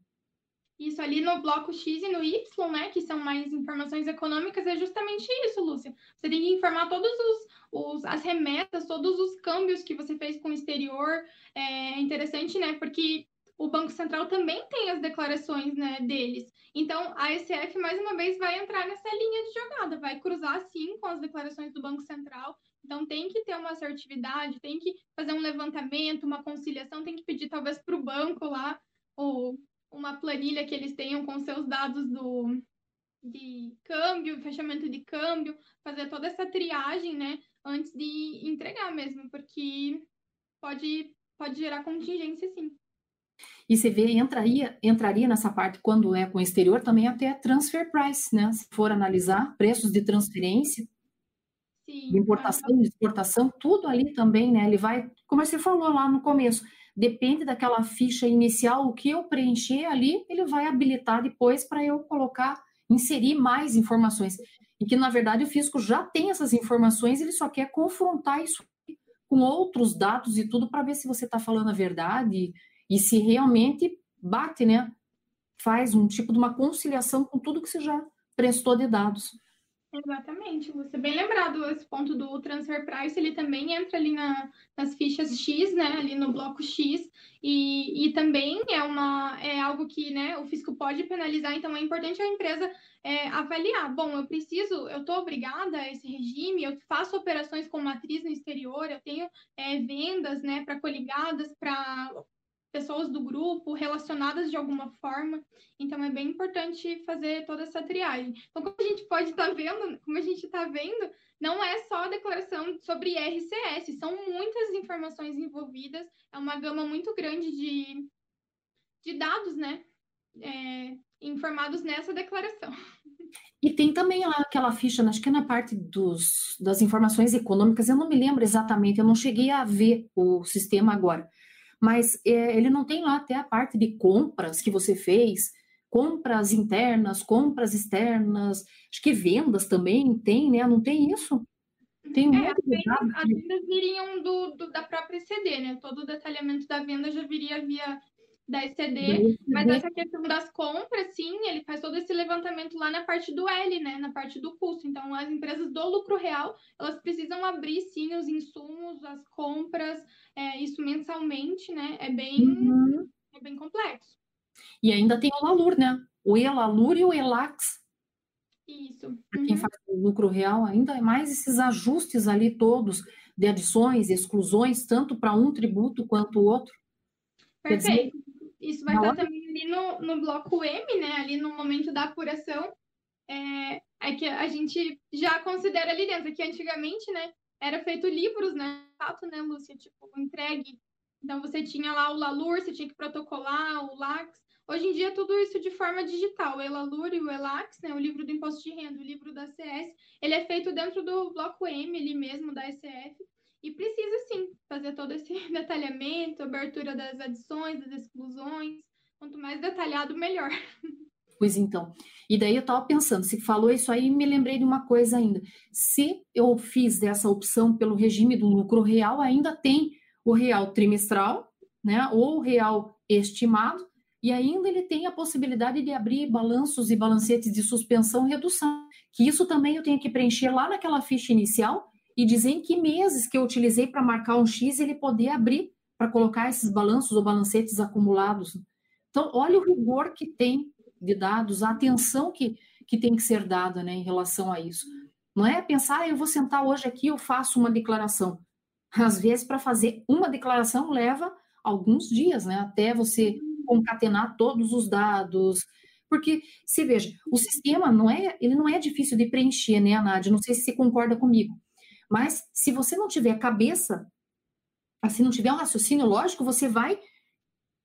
S3: Isso ali no bloco X e no Y, né, que são mais informações econômicas, é justamente isso, Lúcia. Você tem que informar todos os, os as remessas, todos os câmbios que você fez com o exterior. É interessante, né, porque o Banco Central também tem as declarações, né, deles. Então, a ECF, mais uma vez, vai entrar nessa linha de jogada, vai cruzar, sim, com as declarações do Banco Central. Então, tem que ter uma assertividade, tem que fazer um levantamento, uma conciliação, tem que pedir, talvez, para o banco lá, ou uma planilha que eles tenham com seus dados do, de câmbio, fechamento de câmbio, fazer toda essa triagem, né, antes de entregar mesmo, porque pode, pode gerar contingência sim.
S2: E você vê, entraria, entraria nessa parte quando é com o exterior também até transfer price, né? Se for analisar preços de transferência, Sim, importação, de exportação, tudo ali também, né? Ele vai, como você falou lá no começo, depende daquela ficha inicial, o que eu preencher ali, ele vai habilitar depois para eu colocar, inserir mais informações. E que, na verdade, o fisco já tem essas informações, ele só quer confrontar isso com outros dados e tudo para ver se você está falando a verdade e se realmente bate, né? Faz um tipo de uma conciliação com tudo que você já prestou de dados.
S3: Exatamente, você bem lembrado esse ponto do transfer price, ele também entra ali na, nas fichas X, né, ali no bloco X, e, e também é, uma, é algo que né, o fisco pode penalizar, então é importante a empresa é, avaliar, bom, eu preciso, eu estou obrigada a esse regime, eu faço operações com matriz no exterior, eu tenho é, vendas né, para coligadas, para pessoas do grupo relacionadas de alguma forma. Então é bem importante fazer toda essa triagem. Então, como a gente pode estar tá vendo, como a gente está vendo, não é só a declaração sobre RCS, são muitas informações envolvidas, é uma gama muito grande de, de dados, né? É, informados nessa declaração.
S2: E tem também lá aquela ficha, acho que é na parte dos, das informações econômicas, eu não me lembro exatamente, eu não cheguei a ver o sistema agora mas é, ele não tem lá até a parte de compras que você fez, compras internas, compras externas, acho que vendas também tem, né? Não tem isso?
S3: Tem um é, as, vendas, as vendas viriam do, do, da própria CD, né? Todo o detalhamento da venda já viria via da ECD, mas essa questão das compras, sim, ele faz todo esse levantamento lá na parte do L, né, na parte do custo. Então, as empresas do lucro real, elas precisam abrir, sim, os insumos, as compras, é, isso mensalmente, né, é bem, uhum. é bem complexo.
S2: E ainda tem o LALUR, né, o ELALUR e o ELAX.
S3: Isso.
S2: Uhum. Quem faz o lucro real, ainda é mais esses ajustes ali todos, de adições, exclusões, tanto para um tributo quanto o outro.
S3: Perfeito. Isso vai estar também ali no, no bloco M, né? Ali no momento da apuração. É, é que a gente já considera ali dentro, que antigamente, né, era feito livros, né? Fato, né, Lúcia? Tipo, entregue. Então você tinha lá o LALUR, você tinha que protocolar, o LAX. Hoje em dia, tudo isso de forma digital. O ELALUR e o ELAX, né, o livro do imposto de renda, o livro da CS, ele é feito dentro do bloco M ali mesmo, da SF. E precisa sim fazer todo esse detalhamento, abertura das adições, das exclusões. Quanto mais detalhado, melhor.
S2: Pois então. E daí eu estava pensando, se falou isso aí, me lembrei de uma coisa ainda. Se eu fiz essa opção pelo regime do lucro real, ainda tem o real trimestral, né? Ou o real estimado, e ainda ele tem a possibilidade de abrir balanços e balancetes de suspensão e redução. Que isso também eu tenho que preencher lá naquela ficha inicial e dizer em que meses que eu utilizei para marcar um X ele poder abrir para colocar esses balanços ou balancetes acumulados. Então, olha o rigor que tem de dados, a atenção que, que tem que ser dada né, em relação a isso. Não é pensar, ah, eu vou sentar hoje aqui, eu faço uma declaração. Às vezes, para fazer uma declaração leva alguns dias, né, até você concatenar todos os dados. Porque, se veja, o sistema não é, ele não é difícil de preencher, né, Nádia? Não sei se você concorda comigo. Mas se você não tiver cabeça, assim, não tiver um raciocínio lógico, você vai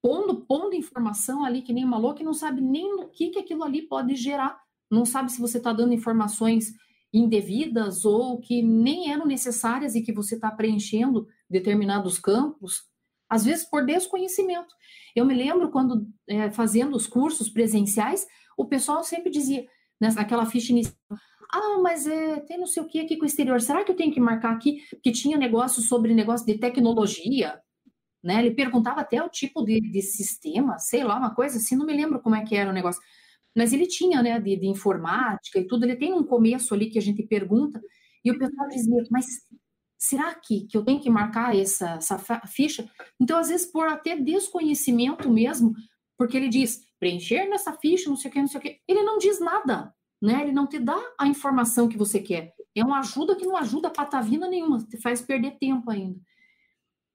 S2: pondo, pondo informação ali que nem uma louca e não sabe nem o que, que aquilo ali pode gerar. Não sabe se você está dando informações indevidas ou que nem eram necessárias e que você está preenchendo determinados campos, às vezes por desconhecimento. Eu me lembro quando é, fazendo os cursos presenciais, o pessoal sempre dizia, naquela ficha inicial, ah, mas é, tem não sei o que aqui com o exterior. Será que eu tenho que marcar aqui? Que tinha negócio sobre negócio de tecnologia, né? Ele perguntava até o tipo de, de sistema, sei lá, uma coisa assim, não me lembro como é que era o negócio. Mas ele tinha, né, de, de informática e tudo. Ele tem um começo ali que a gente pergunta e o pessoal dizia, mas será que, que eu tenho que marcar essa, essa ficha? Então, às vezes, por até desconhecimento mesmo, porque ele diz preencher nessa ficha, não sei o que, não sei o que, ele não diz nada né? Ele não te dá a informação que você quer. É uma ajuda que não ajuda patavina nenhuma, te faz perder tempo ainda.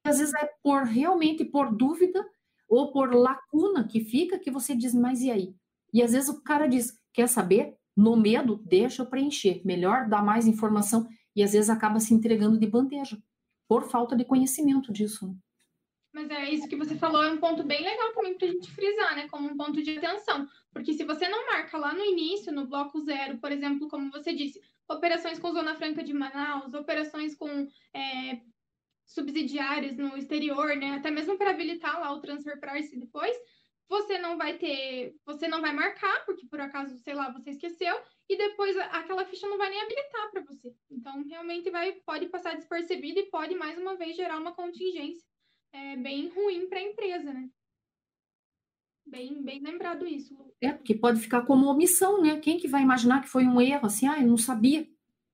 S2: Às vezes é por realmente por dúvida ou por lacuna que fica que você diz, mas e aí? E às vezes o cara diz, quer saber? No medo, deixa eu preencher. Melhor dar mais informação e às vezes acaba se entregando de bandeja por falta de conhecimento disso.
S3: Mas é isso que você falou, é um ponto bem legal também para a gente frisar, né? Como um ponto de atenção. Porque se você não marca lá no início, no bloco zero, por exemplo, como você disse, operações com Zona Franca de Manaus, operações com é, subsidiárias no exterior, né? Até mesmo para habilitar lá o transfer price depois, você não vai ter, você não vai marcar, porque por acaso, sei lá, você esqueceu, e depois aquela ficha não vai nem habilitar para você. Então, realmente vai, pode passar despercebido e pode mais uma vez gerar uma contingência é, bem ruim para a empresa, né? Bem, bem lembrado isso.
S2: É, porque pode ficar como omissão, né? Quem que vai imaginar que foi um erro, assim, ah, eu não sabia.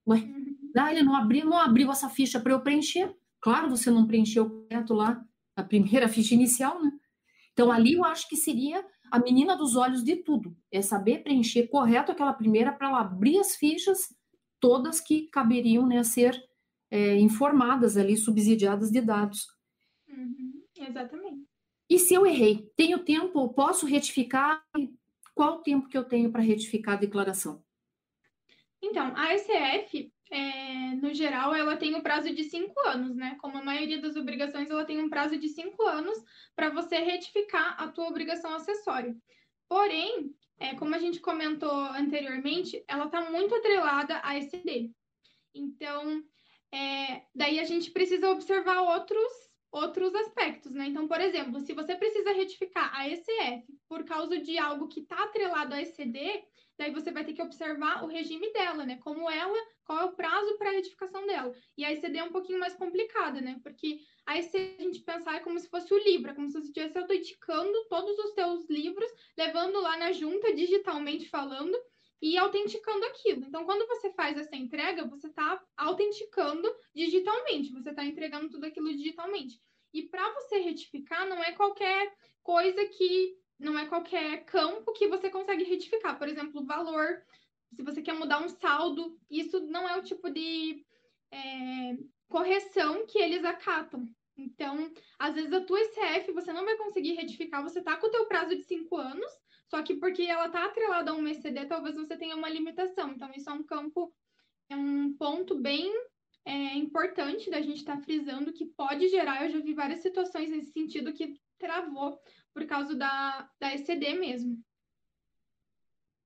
S2: Ué, uhum. ah, ele não abriu, não abriu essa ficha para eu preencher. Claro, você não preencheu correto lá a primeira ficha inicial, né? Então, ali eu acho que seria a menina dos olhos de tudo. É saber preencher correto aquela primeira para ela abrir as fichas todas que caberiam né, ser é, informadas ali, subsidiadas de dados.
S3: Uhum, exatamente.
S2: E se eu errei? Tenho tempo? Posso retificar? Qual o tempo que eu tenho para retificar a declaração?
S3: Então, a SCF, é, no geral, ela tem o um prazo de cinco anos, né? Como a maioria das obrigações, ela tem um prazo de cinco anos para você retificar a tua obrigação acessória. Porém, é, como a gente comentou anteriormente, ela está muito atrelada à ECD. Então, é, daí a gente precisa observar outros outros aspectos, né? Então, por exemplo, se você precisa retificar a ECF por causa de algo que está atrelado à ECD, daí você vai ter que observar o regime dela, né? Como ela, qual é o prazo para a retificação dela. E a ECD é um pouquinho mais complicada, né? Porque a ECD, a gente pensar, é como se fosse o livro, é como se você estivesse autenticando todos os seus livros, levando lá na junta, digitalmente falando, e autenticando aquilo. Então, quando você faz essa entrega, você está autenticando digitalmente, você está entregando tudo aquilo digitalmente. E para você retificar, não é qualquer coisa que. Não é qualquer campo que você consegue retificar. Por exemplo, valor. Se você quer mudar um saldo, isso não é o tipo de é, correção que eles acatam. Então, às vezes a tua ICF você não vai conseguir retificar, você tá com o teu prazo de cinco anos, só que porque ela está atrelada a um ECD, talvez você tenha uma limitação. Então, isso é um campo, é um ponto bem é, importante da gente estar tá frisando que pode gerar. Eu já vi várias situações nesse sentido que travou por causa da, da ECD mesmo.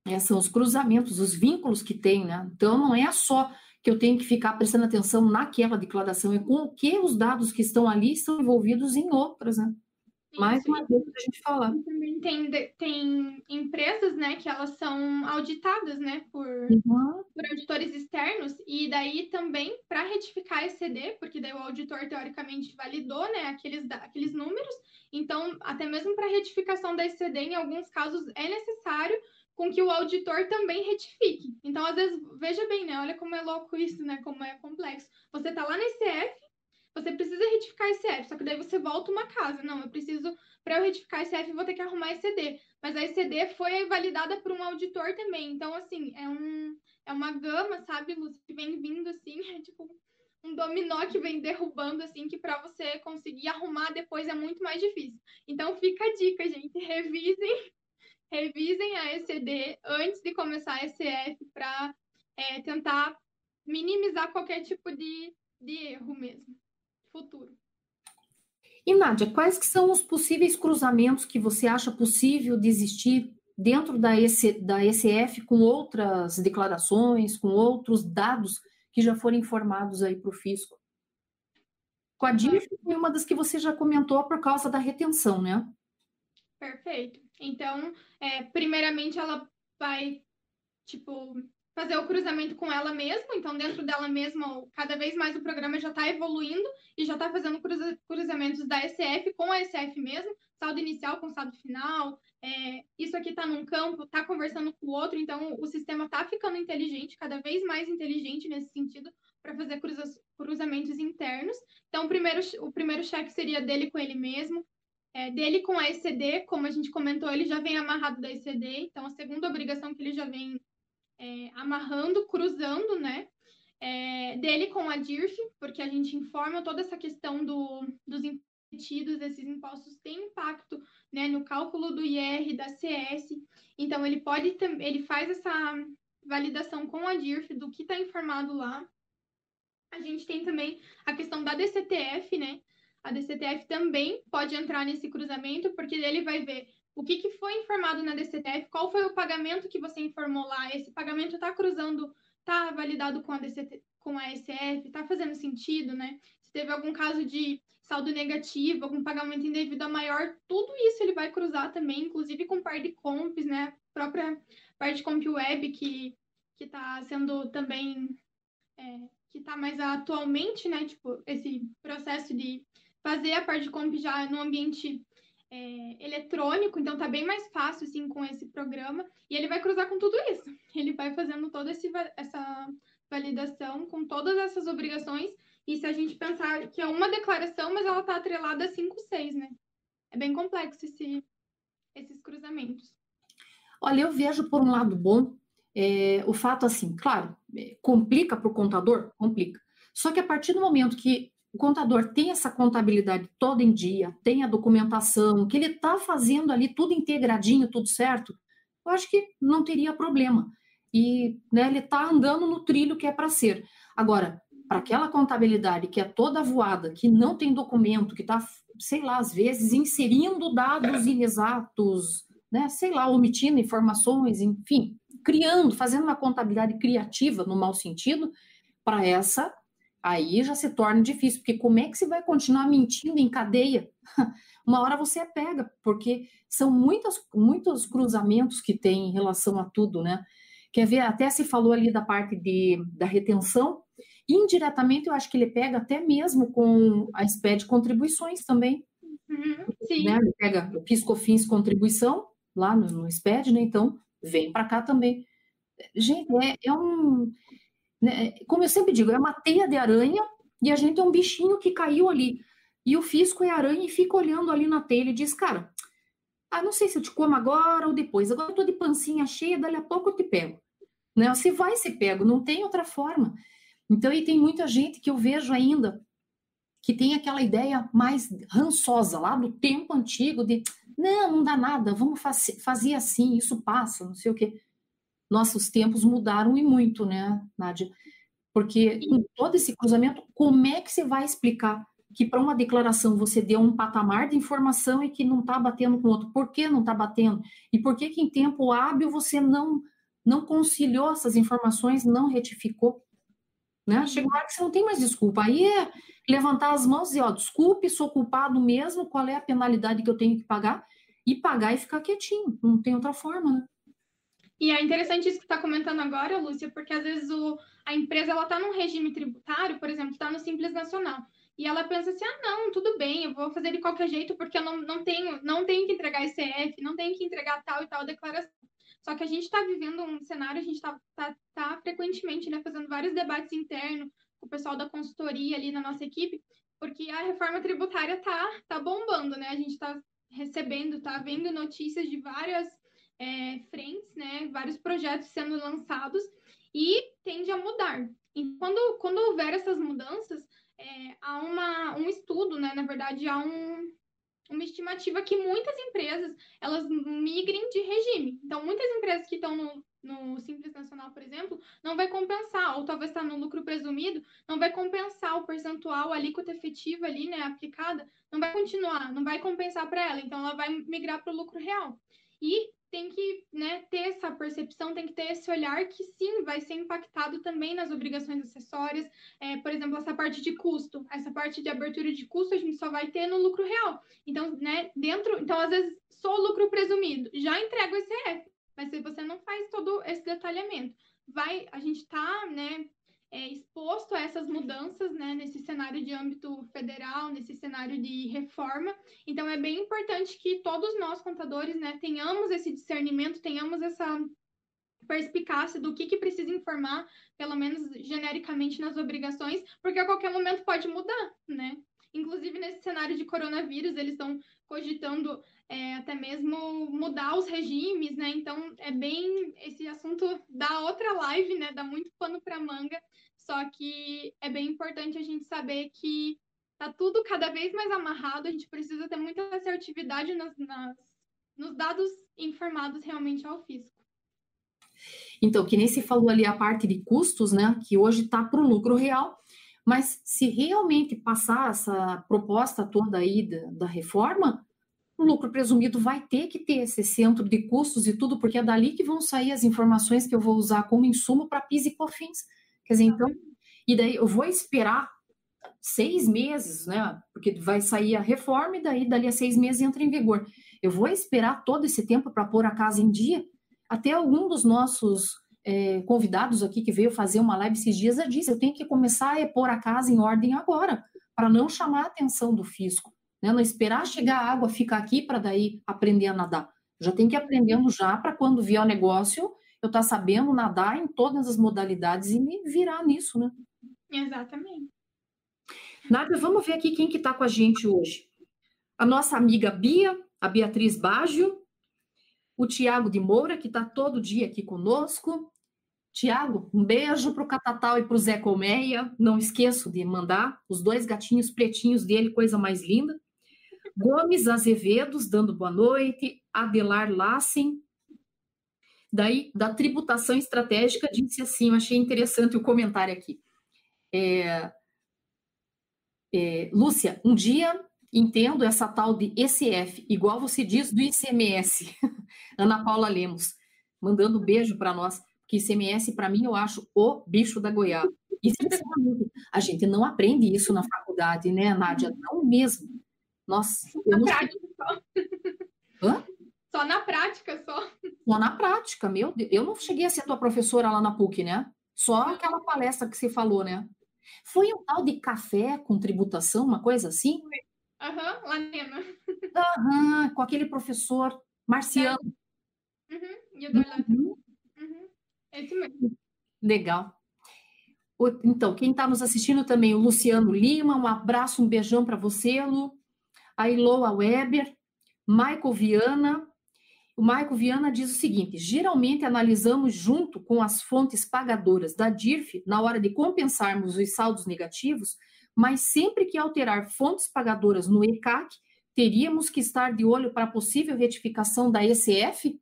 S2: É, são os cruzamentos, os vínculos que tem, né? Então, não é só que eu tenho que ficar prestando atenção naquela declaração, é com o que os dados que estão ali estão envolvidos em outras, né? Mais uma vez a gente falar.
S3: Também tem, tem empresas, né, que elas são auditadas, né, por, uhum. por auditores externos, e daí também, para retificar esse CD, porque daí o auditor teoricamente validou, né, aqueles, aqueles números, então, até mesmo para retificação da ECD, em alguns casos, é necessário com que o auditor também retifique. Então, às vezes, veja bem, né, olha como é louco isso, né, como é complexo. Você está lá na ECF, você precisa retificar esse F, só que daí você volta uma casa. Não, eu preciso, para eu retificar esse F, eu vou ter que arrumar esse CD. Mas a ECD foi validada por um auditor também. Então, assim, é, um, é uma gama, sabe, Lúcia, que vem vindo assim, é tipo um dominó que vem derrubando, assim, que para você conseguir arrumar depois é muito mais difícil. Então, fica a dica, gente, revisem, revisem a ECD antes de começar a ECF para é, tentar minimizar qualquer tipo de, de erro mesmo futuro.
S2: E Nádia, quais que são os possíveis cruzamentos que você acha possível de existir dentro da, EC, da ECF com outras declarações, com outros dados que já foram informados aí para o fisco? Com a DIF foi uma das que você já comentou por causa da retenção, né?
S3: Perfeito. Então, é, primeiramente, ela vai, tipo, fazer o cruzamento com ela mesma, então dentro dela mesma, cada vez mais o programa já está evoluindo e já está fazendo cruza cruzamentos da SF com a SF mesmo, saldo inicial com saldo final, é, isso aqui está num campo, está conversando com o outro, então o sistema está ficando inteligente, cada vez mais inteligente nesse sentido, para fazer cruza cruzamentos internos. Então, o primeiro, o primeiro cheque seria dele com ele mesmo, é, dele com a ECD, como a gente comentou, ele já vem amarrado da ECD, então a segunda obrigação que ele já vem é, amarrando, cruzando, né? É, dele com a DIRF, porque a gente informa toda essa questão do, dos impedidos, esses impostos têm impacto né, no cálculo do IR, da CS, então ele pode ele faz essa validação com a DIRF do que está informado lá. A gente tem também a questão da DCTF, né? A DCTF também pode entrar nesse cruzamento, porque ele vai ver o que, que foi informado na DCTF, qual foi o pagamento que você informou lá, esse pagamento está cruzando, está validado com a, DCT, com a SF, está fazendo sentido, né? Se teve algum caso de saldo negativo, algum pagamento indevido a maior, tudo isso ele vai cruzar também, inclusive com par de comps, né? A própria parte comp web que que está sendo também é, que está mais atualmente, né? Tipo, esse processo de fazer a parte de comp já no ambiente é, eletrônico, então tá bem mais fácil assim com esse programa. E ele vai cruzar com tudo isso. Ele vai fazendo toda esse, essa validação com todas essas obrigações. E se a gente pensar que é uma declaração, mas ela tá atrelada a 5, 6, né? É bem complexo esse, esses cruzamentos.
S2: Olha, eu vejo por um lado bom é, o fato assim, claro, é, complica para o contador, complica. Só que a partir do momento que o contador tem essa contabilidade toda em dia, tem a documentação, que ele está fazendo ali tudo integradinho, tudo certo, eu acho que não teria problema. E né, ele está andando no trilho que é para ser. Agora, para aquela contabilidade que é toda voada, que não tem documento, que está, sei lá, às vezes inserindo dados inexatos, né, sei lá, omitindo informações, enfim, criando, fazendo uma contabilidade criativa, no mau sentido, para essa aí já se torna difícil, porque como é que você vai continuar mentindo em cadeia? Uma hora você é pega, porque são muitas, muitos cruzamentos que tem em relação a tudo, né? Quer ver, até se falou ali da parte de, da retenção, indiretamente eu acho que ele pega até mesmo com a SPED contribuições também. Uhum, sim. Né? Ele pega o PiscoFins contribuição lá no, no SPED, né? Então, vem para cá também. Gente, é, é um né? Como eu sempre digo, é uma teia de aranha e a gente é um bichinho que caiu ali. E o fisco é aranha e fica olhando ali na teia e diz, cara, ah, não sei se eu te como agora ou depois. Agora eu tô de pancinha cheia, dali a pouco eu te pego. Né? Você vai ser pego, não tem outra forma. Então, e tem muita gente que eu vejo ainda que tem aquela ideia mais rançosa lá do tempo antigo de não, não dá nada, vamos fazer assim, isso passa, não sei o quê nossos tempos mudaram e muito, né, Nádia? Porque com todo esse cruzamento, como é que você vai explicar que para uma declaração você deu um patamar de informação e que não está batendo com o outro? Por que não está batendo? E por que, que em tempo hábil você não não conciliou essas informações, não retificou? Né? Chega uma hora que você não tem mais desculpa. Aí é levantar as mãos e dizer, ó, desculpe, sou culpado mesmo, qual é a penalidade que eu tenho que pagar? E pagar e ficar quietinho. Não tem outra forma, né?
S3: E é interessante isso que está comentando agora, Lúcia, porque às vezes o, a empresa ela está num regime tributário, por exemplo, está no Simples Nacional. E ela pensa assim: ah, não, tudo bem, eu vou fazer de qualquer jeito, porque eu não, não, tenho, não tenho que entregar ICF, não tenho que entregar tal e tal declaração. Só que a gente está vivendo um cenário, a gente está tá, tá frequentemente né, fazendo vários debates internos com o pessoal da consultoria ali na nossa equipe, porque a reforma tributária está tá bombando, né? A gente está recebendo, está vendo notícias de várias é, frentes, né, vários projetos sendo lançados e tende a mudar. E quando, quando houver essas mudanças, é, há uma, um estudo, né, na verdade, há um, uma estimativa que muitas empresas elas migrem de regime. Então, muitas empresas que estão no, no Simples Nacional, por exemplo, não vai compensar, ou talvez está no lucro presumido, não vai compensar o percentual, a alíquota efetiva ali, né, aplicada, não vai continuar, não vai compensar para ela, então ela vai migrar para o lucro real. E tem que né, ter essa percepção, tem que ter esse olhar que sim, vai ser impactado também nas obrigações acessórias. É, por exemplo, essa parte de custo, essa parte de abertura de custo a gente só vai ter no lucro real. Então, né, dentro, então às vezes só o lucro presumido, já entrega o ICF, mas se você não faz todo esse detalhamento, vai, a gente está, né, é, exposto a essas mudanças, né, nesse cenário de âmbito federal, nesse cenário de reforma. Então, é bem importante que todos nós, contadores, né, tenhamos esse discernimento, tenhamos essa perspicácia do que, que precisa informar, pelo menos genericamente nas obrigações, porque a qualquer momento pode mudar, né? Inclusive, nesse cenário de coronavírus, eles estão cogitando é, até mesmo mudar os regimes, né? Então, é bem. Esse assunto dá outra live, né? Dá muito pano para manga, só que é bem importante a gente saber que tá tudo cada vez mais amarrado, a gente precisa ter muita assertividade nas, nas, nos dados informados realmente ao fisco.
S2: Então, que nem se falou ali a parte de custos, né, que hoje está para o lucro real, mas se realmente passar essa proposta toda aí da, da, reforma, o lucro presumido vai ter que ter esse centro de custos e tudo, porque é dali que vão sair as informações que eu vou usar como insumo para PIS e COFINS. Quer dizer, então, e daí eu vou esperar seis meses, né? Porque vai sair a reforma e daí dali a seis meses entra em vigor. Eu vou esperar todo esse tempo para pôr a casa em dia. Até algum dos nossos é, convidados aqui que veio fazer uma live esses dias já disse: eu tenho que começar a pôr a casa em ordem agora, para não chamar a atenção do fisco. Né? Não esperar chegar a água, ficar aqui para daí aprender a nadar. Já tem que ir aprendendo já para quando vier o negócio eu estar tá sabendo nadar em todas as modalidades e me virar nisso, né?
S3: Exatamente.
S2: Nádia, vamos ver aqui quem que está com a gente hoje. A nossa amiga Bia, a Beatriz Baggio, o Tiago de Moura, que está todo dia aqui conosco, Tiago, um beijo para o Catatal e para o Zé Colmeia. Não esqueço de mandar os dois gatinhos pretinhos dele, coisa mais linda. Gomes Azevedos, dando boa noite. Adelar Lassen. Daí, da tributação estratégica, disse assim: eu achei interessante o comentário aqui. É, é, Lúcia, um dia entendo essa tal de ECF, igual você diz do ICMS. Ana Paula Lemos, mandando beijo para nós que ICMS, para mim, eu acho o bicho da goiaba. A gente não aprende isso na faculdade, né, Nádia? Não mesmo. Nossa,
S3: eu
S2: não
S3: prática só. Hã? Só na prática, só.
S2: Só na prática, meu Deus. Eu não cheguei a ser tua professora lá na PUC, né? Só aquela palestra que você falou, né? Foi um tal de café com tributação, uma coisa assim?
S3: Aham, uhum, Lanema.
S2: Aham, com aquele professor marciano.
S3: Uhum, e o uhum. É isso mesmo.
S2: Legal. Então, quem está nos assistindo também, o Luciano Lima, um abraço, um beijão para você, Lu. A Iloa Weber, Michael Viana. O Michael Viana diz o seguinte: geralmente analisamos junto com as fontes pagadoras da DIRF na hora de compensarmos os saldos negativos, mas sempre que alterar fontes pagadoras no ECAC, teríamos que estar de olho para possível retificação da ECF?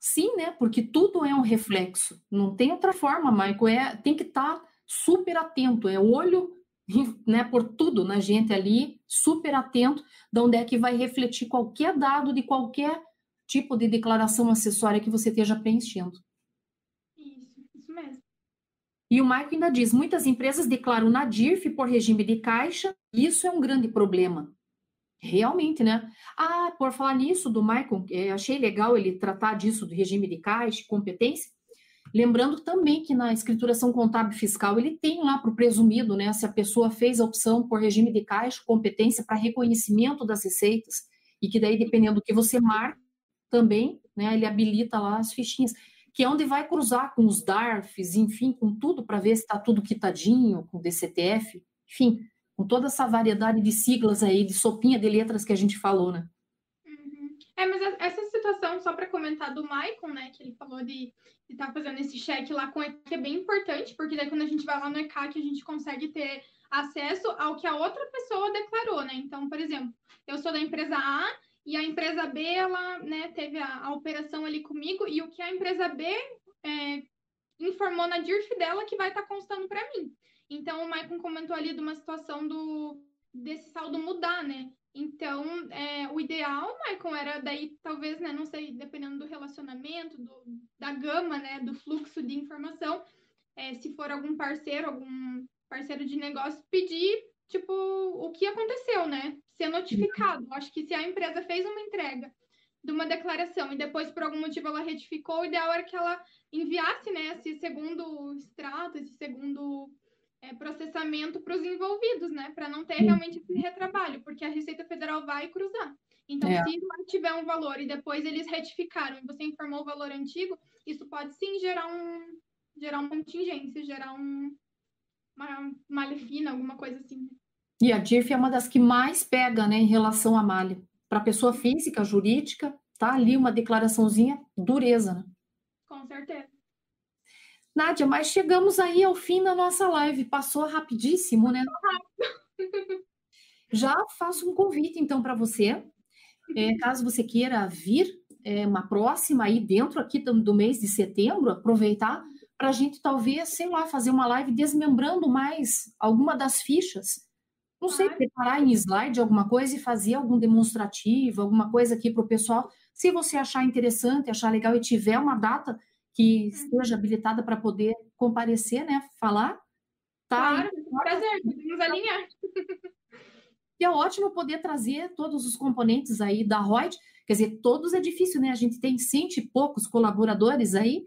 S2: Sim, né? Porque tudo é um reflexo. Não tem outra forma, Michael. É, tem que estar tá super atento. É olho né, por tudo na gente ali, super atento de onde é que vai refletir qualquer dado de qualquer tipo de declaração acessória que você esteja preenchendo.
S3: Isso, isso mesmo.
S2: E o Michael ainda diz: muitas empresas declaram na DIRF por regime de caixa, e isso é um grande problema. Realmente, né? Ah, por falar nisso, do Michael, é, achei legal ele tratar disso, do regime de caixa, competência. Lembrando também que na escrituração contábil fiscal ele tem lá para o presumido, né? Se a pessoa fez a opção por regime de caixa, competência para reconhecimento das receitas, e que daí, dependendo do que você marca, também, né? Ele habilita lá as fichinhas, que é onde vai cruzar com os DARFs, enfim, com tudo, para ver se está tudo quitadinho, com DCTF, enfim com toda essa variedade de siglas aí, de sopinha de letras que a gente falou, né?
S3: É, mas essa situação, só para comentar do Maicon, né, que ele falou de estar tá fazendo esse cheque lá com ECAC é bem importante, porque daí quando a gente vai lá no ECAC, a gente consegue ter acesso ao que a outra pessoa declarou, né? Então, por exemplo, eu sou da empresa A e a empresa B, ela, né, teve a, a operação ali comigo e o que a empresa B é, informou na DIRF dela que vai estar tá constando para mim. Então, o Maicon comentou ali de uma situação do, desse saldo mudar, né? Então, é, o ideal, Maicon, era daí, talvez, né, não sei, dependendo do relacionamento, do, da gama, né, do fluxo de informação, é, se for algum parceiro, algum parceiro de negócio, pedir, tipo, o que aconteceu, né? Ser notificado. Acho que se a empresa fez uma entrega de uma declaração e depois, por algum motivo, ela retificou, o ideal era que ela enviasse, né, esse segundo extrato, esse segundo é, processamento para os envolvidos, né? Para não ter realmente esse retrabalho, porque a Receita Federal vai cruzar. Então, é. se tiver um valor e depois eles retificaram e você informou o valor antigo, isso pode sim gerar um gerar uma contingência, gerar um, uma malha fina, alguma coisa assim.
S2: E a DIRF é uma das que mais pega, né, em relação à malha. Para pessoa física, jurídica, tá ali uma declaraçãozinha dureza, né?
S3: Com certeza.
S2: Nádia, mas chegamos aí ao fim da nossa live. Passou rapidíssimo, né? Já faço um convite, então, para você. É, caso você queira vir é, uma próxima aí dentro aqui do, do mês de setembro, aproveitar para a gente talvez, sei lá, fazer uma live desmembrando mais alguma das fichas. Não sei, preparar em slide alguma coisa e fazer algum demonstrativo, alguma coisa aqui para o pessoal. Se você achar interessante, achar legal e tiver uma data, que esteja habilitada para poder comparecer, né? Falar.
S3: Tá? Claro, prazer, podemos alinhar.
S2: E é ótimo poder trazer todos os componentes aí da Reut, quer dizer, todos é difícil, né? A gente tem cento e poucos colaboradores aí,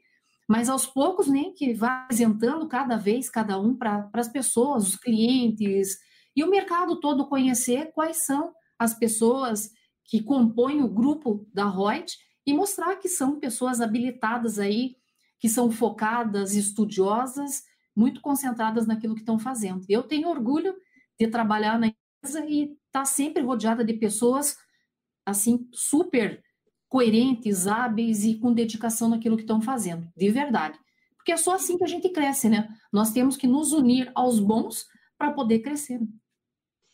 S2: mas aos poucos, né, que vai apresentando cada vez cada um para as pessoas, os clientes e o mercado todo conhecer quais são as pessoas que compõem o grupo da Reut e mostrar que são pessoas habilitadas aí, que são focadas, estudiosas, muito concentradas naquilo que estão fazendo. Eu tenho orgulho de trabalhar na empresa e estar tá sempre rodeada de pessoas assim super coerentes, hábeis e com dedicação naquilo que estão fazendo, de verdade. Porque é só assim que a gente cresce, né? Nós temos que nos unir aos bons para poder crescer.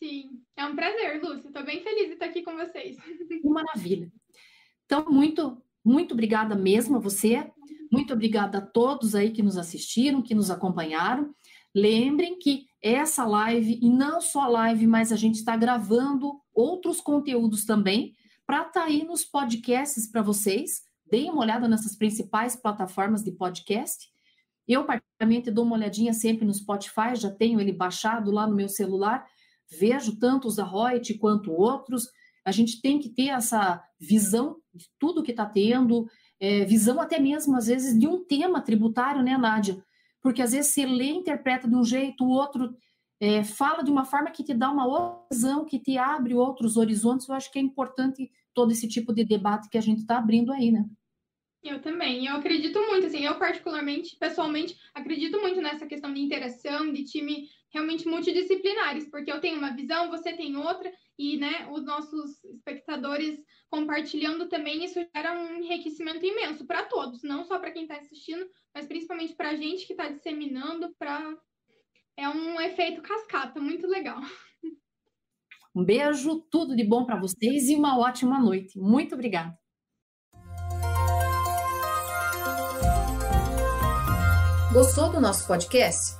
S3: Sim, é um prazer, Lúcia. Estou bem feliz de estar aqui com vocês.
S2: Que maravilha. Então, muito, muito obrigada mesmo a você. Muito obrigada a todos aí que nos assistiram, que nos acompanharam. Lembrem que essa live, e não só a live, mas a gente está gravando outros conteúdos também, para estar tá aí nos podcasts para vocês. Deem uma olhada nessas principais plataformas de podcast. Eu, particularmente, dou uma olhadinha sempre no Spotify, já tenho ele baixado lá no meu celular, vejo tanto os da Reut quanto outros. A gente tem que ter essa visão de tudo que está tendo, é, visão até mesmo, às vezes, de um tema tributário, né, Nádia? Porque às vezes você lê interpreta de um jeito, o outro é, fala de uma forma que te dá uma outra visão, que te abre outros horizontes. Eu acho que é importante todo esse tipo de debate que a gente está abrindo aí, né?
S3: Eu também, eu acredito muito, assim, eu particularmente, pessoalmente, acredito muito nessa questão de interação, de time realmente multidisciplinares, porque eu tenho uma visão, você tem outra, e, né, os nossos espectadores compartilhando também, isso gera um enriquecimento imenso para todos, não só para quem está assistindo, mas principalmente para a gente que está disseminando, para é um efeito cascata, muito legal.
S2: Um beijo, tudo de bom para vocês e uma ótima noite. Muito obrigada. Gostou do nosso podcast?